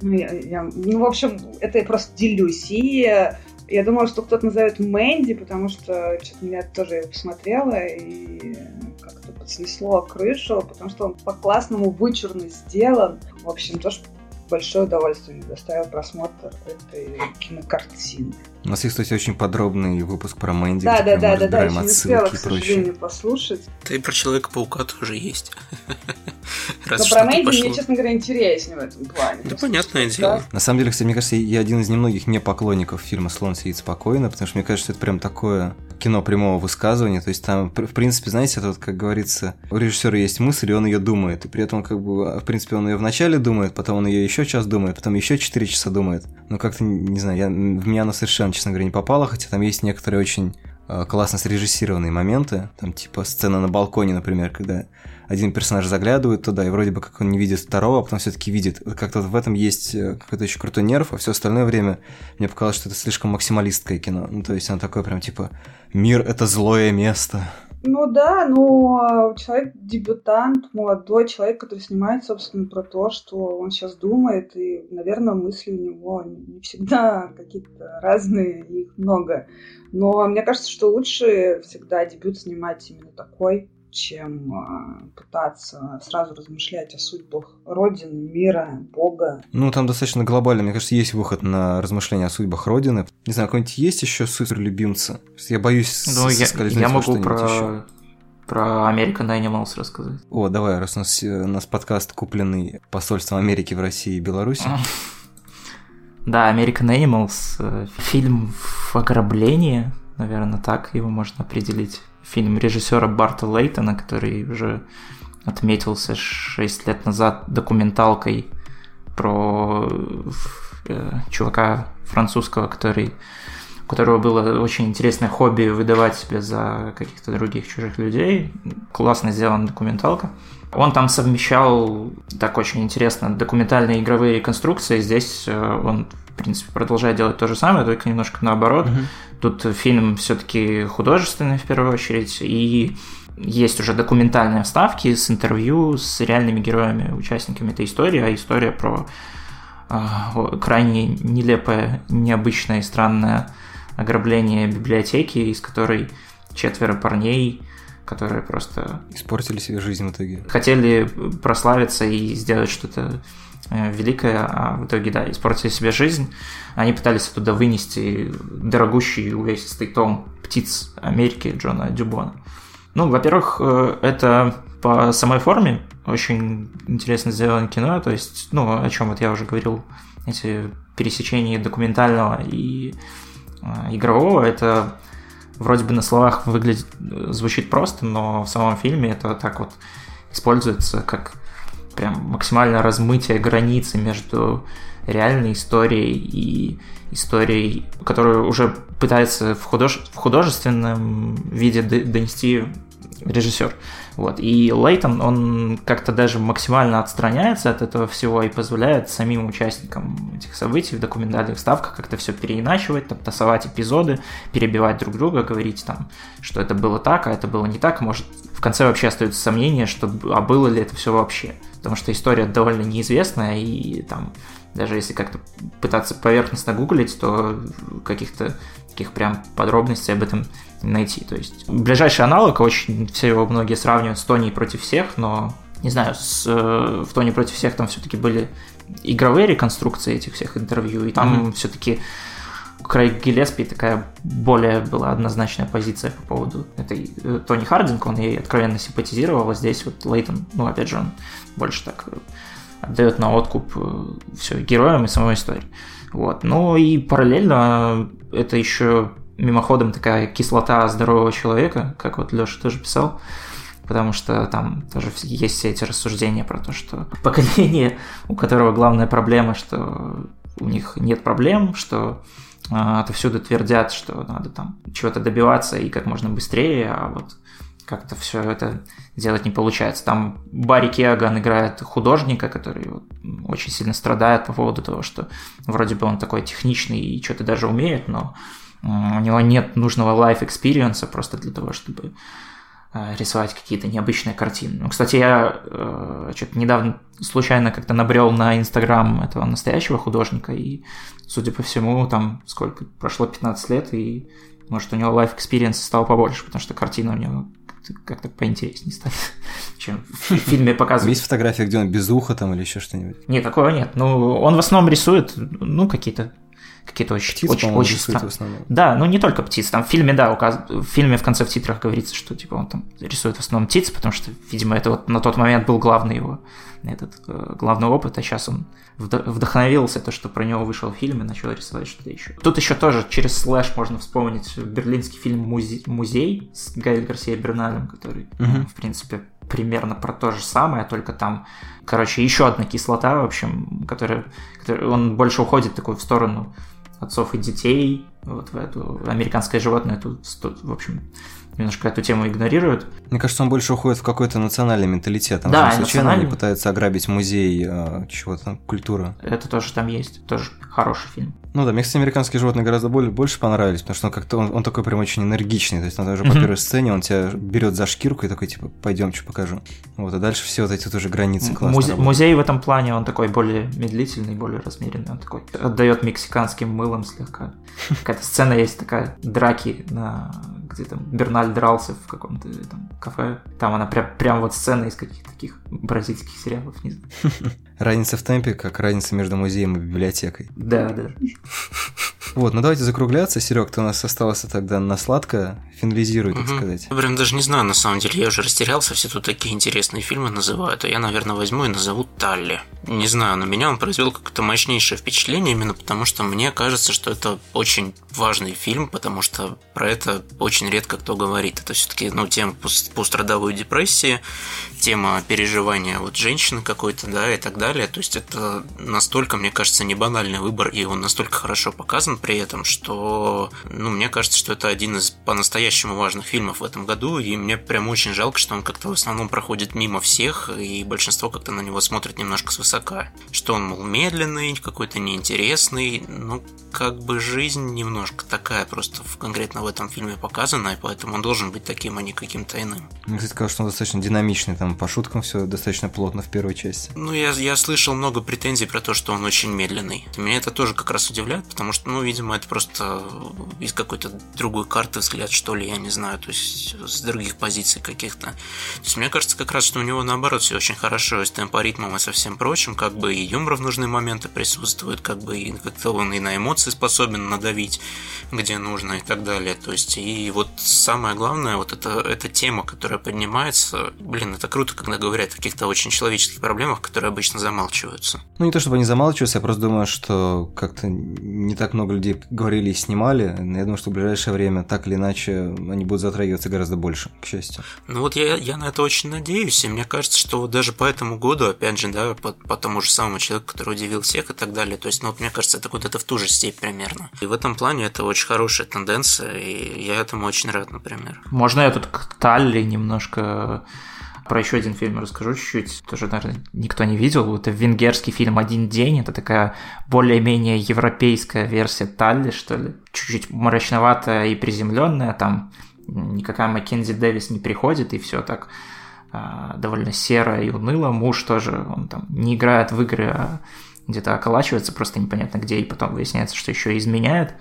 Ну, я, я, ну, в общем, это я просто делюсь. И я думала, что кто-то назовет Мэнди, потому что что-то меня тоже посмотрела и как-то подснесло крышу, потому что он по-классному вычурно сделан. В общем, тоже большое удовольствие доставил просмотр этой кинокартины. У нас есть, кстати, очень подробный выпуск про Мэнди. Да, да, да, да, да, еще не успела, к сожалению, послушать. Да и про Человека-паука тоже есть. Раз Но про Мэнди мне, честно говоря, интереснее в этом плане. Да, понятное дело. На самом деле, кстати, мне кажется, я один из немногих не поклонников фильма «Слон сидит спокойно», потому что мне кажется, это прям такое кино прямого высказывания, то есть там, в принципе, знаете, это вот, как говорится, у режиссера есть мысль, и он ее думает, и при этом, как бы, в принципе, он ее вначале думает, потом он ее еще час думает, потом еще четыре часа думает. Ну, как-то, не знаю, я, в меня она совершенно честно говоря, не попало, хотя там есть некоторые очень э, классно срежиссированные моменты, там типа сцена на балконе, например, когда один персонаж заглядывает туда, и вроде бы как он не видит второго, а потом все-таки видит. Как-то в этом есть э, какой-то еще крутой нерв, а все остальное время мне показалось, что это слишком максималистское кино. Ну, то есть оно такое прям типа «Мир — это злое место». Ну да, но человек дебютант, молодой человек, который снимает, собственно, про то, что он сейчас думает, и, наверное, мысли у него не всегда какие-то разные, их много. Но мне кажется, что лучше всегда дебют снимать именно такой, чем а, пытаться сразу размышлять о судьбах Родины, мира, Бога. Ну, там достаточно глобально. Мне кажется, есть выход на размышления о судьбах Родины. Не знаю, какой-нибудь есть еще суперлюбимца? Я боюсь Ну, я, я могу про... Еще. Про American Animals рассказать. О, давай, раз у нас, э, у нас подкаст купленный посольством Америки в России и Беларуси. Да, American Animals, э, фильм в ограблении, наверное, так его можно определить фильм режиссера Барта Лейтона, который уже отметился 6 лет назад документалкой про э, чувака французского, который у которого было очень интересное хобби выдавать себя за каких-то других чужих людей. Классно сделана документалка. Он там совмещал так очень интересно документальные игровые конструкции. Здесь э, он, в принципе, продолжает делать то же самое, только немножко наоборот. Mm-hmm. Тут фильм все-таки художественный в первую очередь, и есть уже документальные вставки с интервью с реальными героями, участниками этой истории, а история про э, крайне нелепое, необычное и странное ограбление библиотеки, из которой четверо парней, которые просто... Испортили себе жизнь в итоге. Хотели прославиться и сделать что-то Э, великое, а в итоге, да, испортили себе жизнь. Они пытались оттуда вынести дорогущий увесистый том «Птиц Америки» Джона Дюбона. Ну, во-первых, э, это по самой форме очень интересно сделано кино, то есть, ну, о чем вот я уже говорил, эти пересечения документального и э, игрового, это вроде бы на словах выглядит, звучит просто, но в самом фильме это так вот используется как прям максимальное размытие границы между реальной историей и историей, которую уже пытается в, худож... в художественном виде донести режиссер. Вот. И Лейтон, он как-то даже максимально отстраняется от этого всего и позволяет самим участникам этих событий в документальных ставках как-то все переиначивать, там, тасовать эпизоды, перебивать друг друга, говорить там, что это было так, а это было не так. Может, в конце вообще остается сомнение, что, а было ли это все вообще. Потому что история довольно неизвестная, и там даже если как-то пытаться поверхностно гуглить, то каких-то таких прям подробностей об этом найти. То есть ближайший аналог, очень все его многие сравнивают с Тони против всех, но не знаю, с, э, в Тони против всех там все-таки были игровые реконструкции этих всех интервью, и там mm-hmm. все-таки Крейг Гиллеспи такая более была однозначная позиция по поводу этой э, Тони Хардинг, он ей откровенно симпатизировал, а здесь вот Лейтон, ну, опять же, он больше так э, отдает на откуп э, все героям и самой истории. Вот. Ну и параллельно это еще мимоходом такая кислота здорового человека, как вот Леша тоже писал, потому что там тоже есть все эти рассуждения про то, что поколение, у которого главная проблема, что у них нет проблем, что а, отовсюду твердят, что надо там чего-то добиваться и как можно быстрее, а вот как-то все это делать не получается. Там Барри Киаган играет художника, который очень сильно страдает по поводу того, что вроде бы он такой техничный и что-то даже умеет, но у него нет нужного life experience просто для того, чтобы Э, рисовать какие-то необычные картины. Ну, кстати, я э, что-то недавно случайно как-то набрел на Инстаграм этого настоящего художника, и, судя по всему, там сколько, прошло 15 лет, и, может, у него life experience стал побольше, потому что картина у него как-то поинтереснее стали, чем в фильме показывают. Есть фотография, где он без уха там или еще что-нибудь? Нет, такого нет. Ну, он в основном рисует, ну, какие-то какие-то очень, птиц, очень, очень странные. Да, ну не только птиц. Там в фильме, да, указ... в фильме в конце в титрах говорится, что типа он там рисует в основном птиц, потому что, видимо, это вот на тот момент был главный его этот э, главный опыт, а сейчас он вдохновился, то, что про него вышел фильм и начал рисовать что-то еще. Тут еще тоже через слэш можно вспомнить берлинский фильм «Музей», «Музей» с Гаэль Гарсия Берналем, который, угу. в принципе, примерно про то же самое, только там, короче, еще одна кислота, в общем, которая, которая он больше уходит такой в сторону отцов и детей, вот в эту американское животное, тут, в общем, немножко эту тему игнорируют. Мне кажется, он больше уходит в какой-то национальный менталитет. Там да, случайно они пытаются ограбить музей э, чего-то, культуры. Это тоже там есть, тоже хороший фильм. Ну да, мне, кстати, американские животные гораздо более, больше понравились, потому что он как-то он, он такой прям очень энергичный. То есть он даже mm-hmm. по первой сцене он тебя берет за шкирку и такой, типа, пойдем, что покажу. Вот, а дальше все вот эти тоже границы классно. Музе- музей в этом плане он такой более медлительный, более размеренный. Он такой отдает мексиканским мылом слегка. Какая-то сцена есть такая, драки на где там Берналь дрался в каком-то там кафе. Там она прям, прям вот сцена из каких-то таких бразильских сериалов, не знаю. Разница в темпе, как разница между музеем и библиотекой. Да, да. Вот, ну давайте закругляться. Серег, ты у нас остался тогда на сладко. Финализируй, так угу. сказать. Я прям даже не знаю, на самом деле. Я уже растерялся. Все тут такие интересные фильмы называют. А я, наверное, возьму и назову Талли. Не знаю, на меня он произвел какое-то мощнейшее впечатление, именно потому что мне кажется, что это очень важный фильм, потому что про это очень редко кто говорит. Это все-таки ну, тема пострадовой депрессии, тема переживания вот женщины какой-то, да, и так далее. То есть это настолько, мне кажется, не банальный выбор, и он настолько хорошо показан при этом, что, ну, мне кажется, что это один из по-настоящему важных фильмов в этом году, и мне прям очень жалко, что он как-то в основном проходит мимо всех, и большинство как-то на него смотрит немножко свысока. Что он, мол, медленный, какой-то неинтересный, ну, как бы жизнь немножко такая просто в, конкретно в этом фильме показана, и поэтому он должен быть таким, а не каким-то иным. Мне, кстати, кажется, что он достаточно динамичный, там по шуткам все достаточно плотно в первой части. Ну, я, я слышал много претензий про то, что он очень медленный. Меня это тоже как раз удивляет, потому что, ну, видимо, это просто из какой-то другой карты взгляд, что ли, я не знаю, то есть с других позиций каких-то. То есть мне кажется как раз, что у него наоборот все очень хорошо и с темпоритмом и со всем прочим, как бы и юмор в нужные моменты присутствует, как бы и как-то он и на эмоции способен надавить, где нужно и так далее. То есть и вот самое главное, вот это, эта тема, которая поднимается, блин, это круто, когда говорят о каких-то очень человеческих проблемах, которые обычно замалчиваются. Ну не то чтобы они замалчиваются, я просто думаю, что как-то не так много людей говорили и снимали. Я думаю, что в ближайшее время так или иначе они будут затрагиваться гораздо больше, к счастью. Ну вот я, я на это очень надеюсь, и мне кажется, что вот даже по этому году, опять же, да, по, по тому же самому человеку, который удивил всех и так далее, то есть, ну вот мне кажется, это куда-то в ту же степь примерно. И в этом плане это очень хорошая тенденция, и я этому очень рад, например. Можно я тут к Талли немножко про еще один фильм расскажу чуть-чуть. Тоже, наверное, никто не видел. Это венгерский фильм «Один день». Это такая более-менее европейская версия Талли, что ли. Чуть-чуть мрачноватая и приземленная. Там никакая Маккензи Дэвис не приходит, и все так а, довольно серо и уныло. Муж тоже, он там не играет в игры, а где-то околачивается, просто непонятно где, и потом выясняется, что еще изменяет.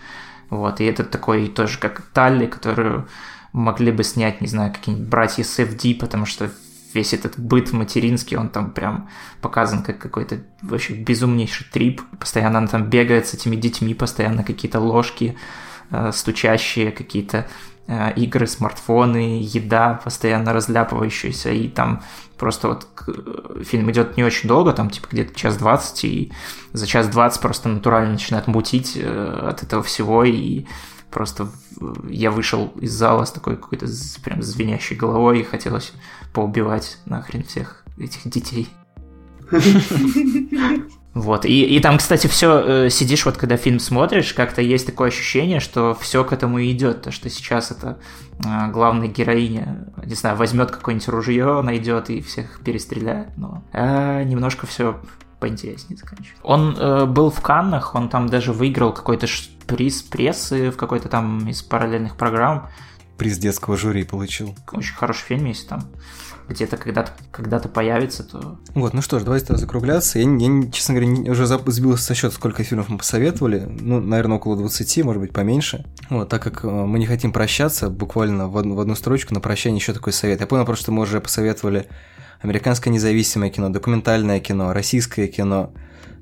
Вот, и это такой тоже как Талли, которую могли бы снять, не знаю, какие-нибудь братья Сэфди, потому что весь этот быт материнский, он там прям показан как какой-то вообще безумнейший трип. Постоянно она там бегает с этими детьми, постоянно какие-то ложки э, стучащие, какие-то э, игры, смартфоны, еда постоянно разляпывающаяся, и там просто вот фильм идет не очень долго, там типа где-то час двадцать, и за час двадцать просто натурально начинает мутить э, от этого всего, и просто я вышел из зала с такой какой-то прям звенящей головой, и хотелось поубивать нахрен всех этих детей. Вот. И, и там, кстати, все э, сидишь, вот когда фильм смотришь, как-то есть такое ощущение, что все к этому и идет. То, что сейчас это э, главная героиня, не знаю, возьмет какое-нибудь ружье, найдет и всех перестреляет. Но э, немножко все поинтереснее заканчивается. Он э, был в Каннах, он там даже выиграл какой-то приз прессы в какой-то там из параллельных программ. Приз детского жюри получил. Очень хороший фильм, если там где-то когда-то когда появится, то... Вот, ну что ж, давайте тогда закругляться. Я, я честно говоря, не, уже сбился со счета, сколько фильмов мы посоветовали. Ну, наверное, около 20, может быть, поменьше. Вот, так как э, мы не хотим прощаться, буквально в одну, в одну строчку на прощание еще такой совет. Я понял просто, что мы уже посоветовали американское независимое кино, документальное кино, российское кино,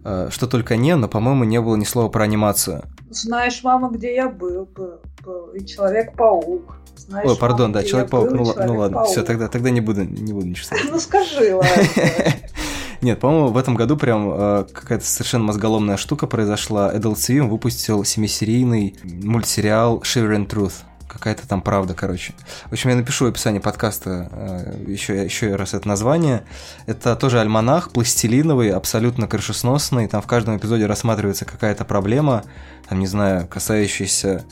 что только не, но, по-моему, не было ни слова про анимацию. Знаешь, мама, где я был, был, был и Человек-паук. Знаешь, Ой, пардон, мама, да, Человек-паук, ну, человек ну ладно, все, тогда, тогда не буду, не буду ничего сказать. Ну скажи, ладно. Нет, по-моему, в этом году прям э, какая-то совершенно мозголомная штука произошла. Adult Swim выпустил семисерийный мультсериал Shiver and Truth какая-то там правда, короче. В общем, я напишу в описании подкаста э, еще, еще раз это название. Это тоже альманах, пластилиновый, абсолютно крышесносный. Там в каждом эпизоде рассматривается какая-то проблема, там, не знаю, касающаяся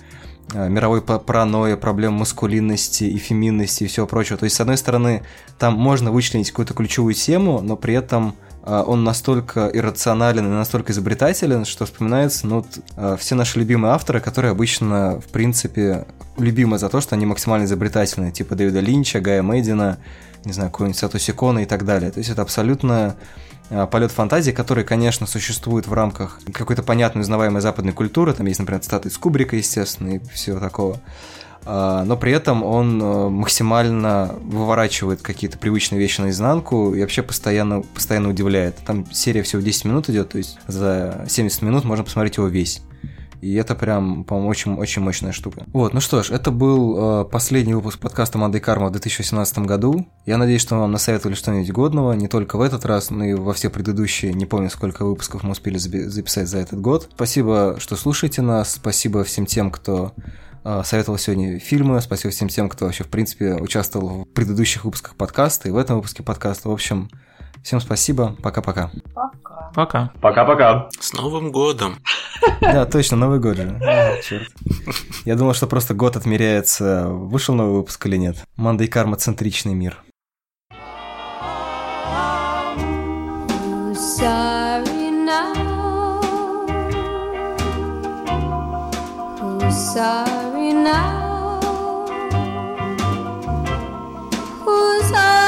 э, мировой паранойи, проблем маскулинности и феминности и всего прочего. То есть, с одной стороны, там можно вычленить какую-то ключевую тему, но при этом а, он настолько иррационален и настолько изобретателен, что вспоминается ну, все наши любимые авторы, которые обычно, в принципе, любимы за то, что они максимально изобретательны, типа Дэвида Линча, Гая Мэдина, не знаю, какой-нибудь Сатоси Кона и так далее. То есть это абсолютно а, полет фантазии, который, конечно, существует в рамках какой-то понятной, узнаваемой западной культуры. Там есть, например, цитаты из Кубрика, естественно, и всего такого. А, но при этом он э, максимально выворачивает какие-то привычные вещи наизнанку и вообще постоянно, постоянно удивляет. Там серия всего 10 минут идет, то есть за 70 минут можно посмотреть его весь. И это прям, по-моему, очень, очень мощная штука. Вот, ну что ж, это был э, последний выпуск подкаста Мандай Карма в 2018 году. Я надеюсь, что вам насоветовали что-нибудь годного, не только в этот раз, но и во все предыдущие, не помню, сколько выпусков мы успели записать за этот год. Спасибо, что слушаете нас, спасибо всем тем, кто а, советовал сегодня фильмы. Спасибо всем тем, кто вообще, в принципе, участвовал в предыдущих выпусках подкаста и в этом выпуске подкаста. В общем, Всем спасибо. Пока-пока. Пока. Пока. Пока-пока. С Новым годом. Да, точно, Новый год же. Ну, черт. Я думал, что просто год отмеряется, вышел новый выпуск или нет. Манда и карма центричный мир. Sorry now? Who's sorry?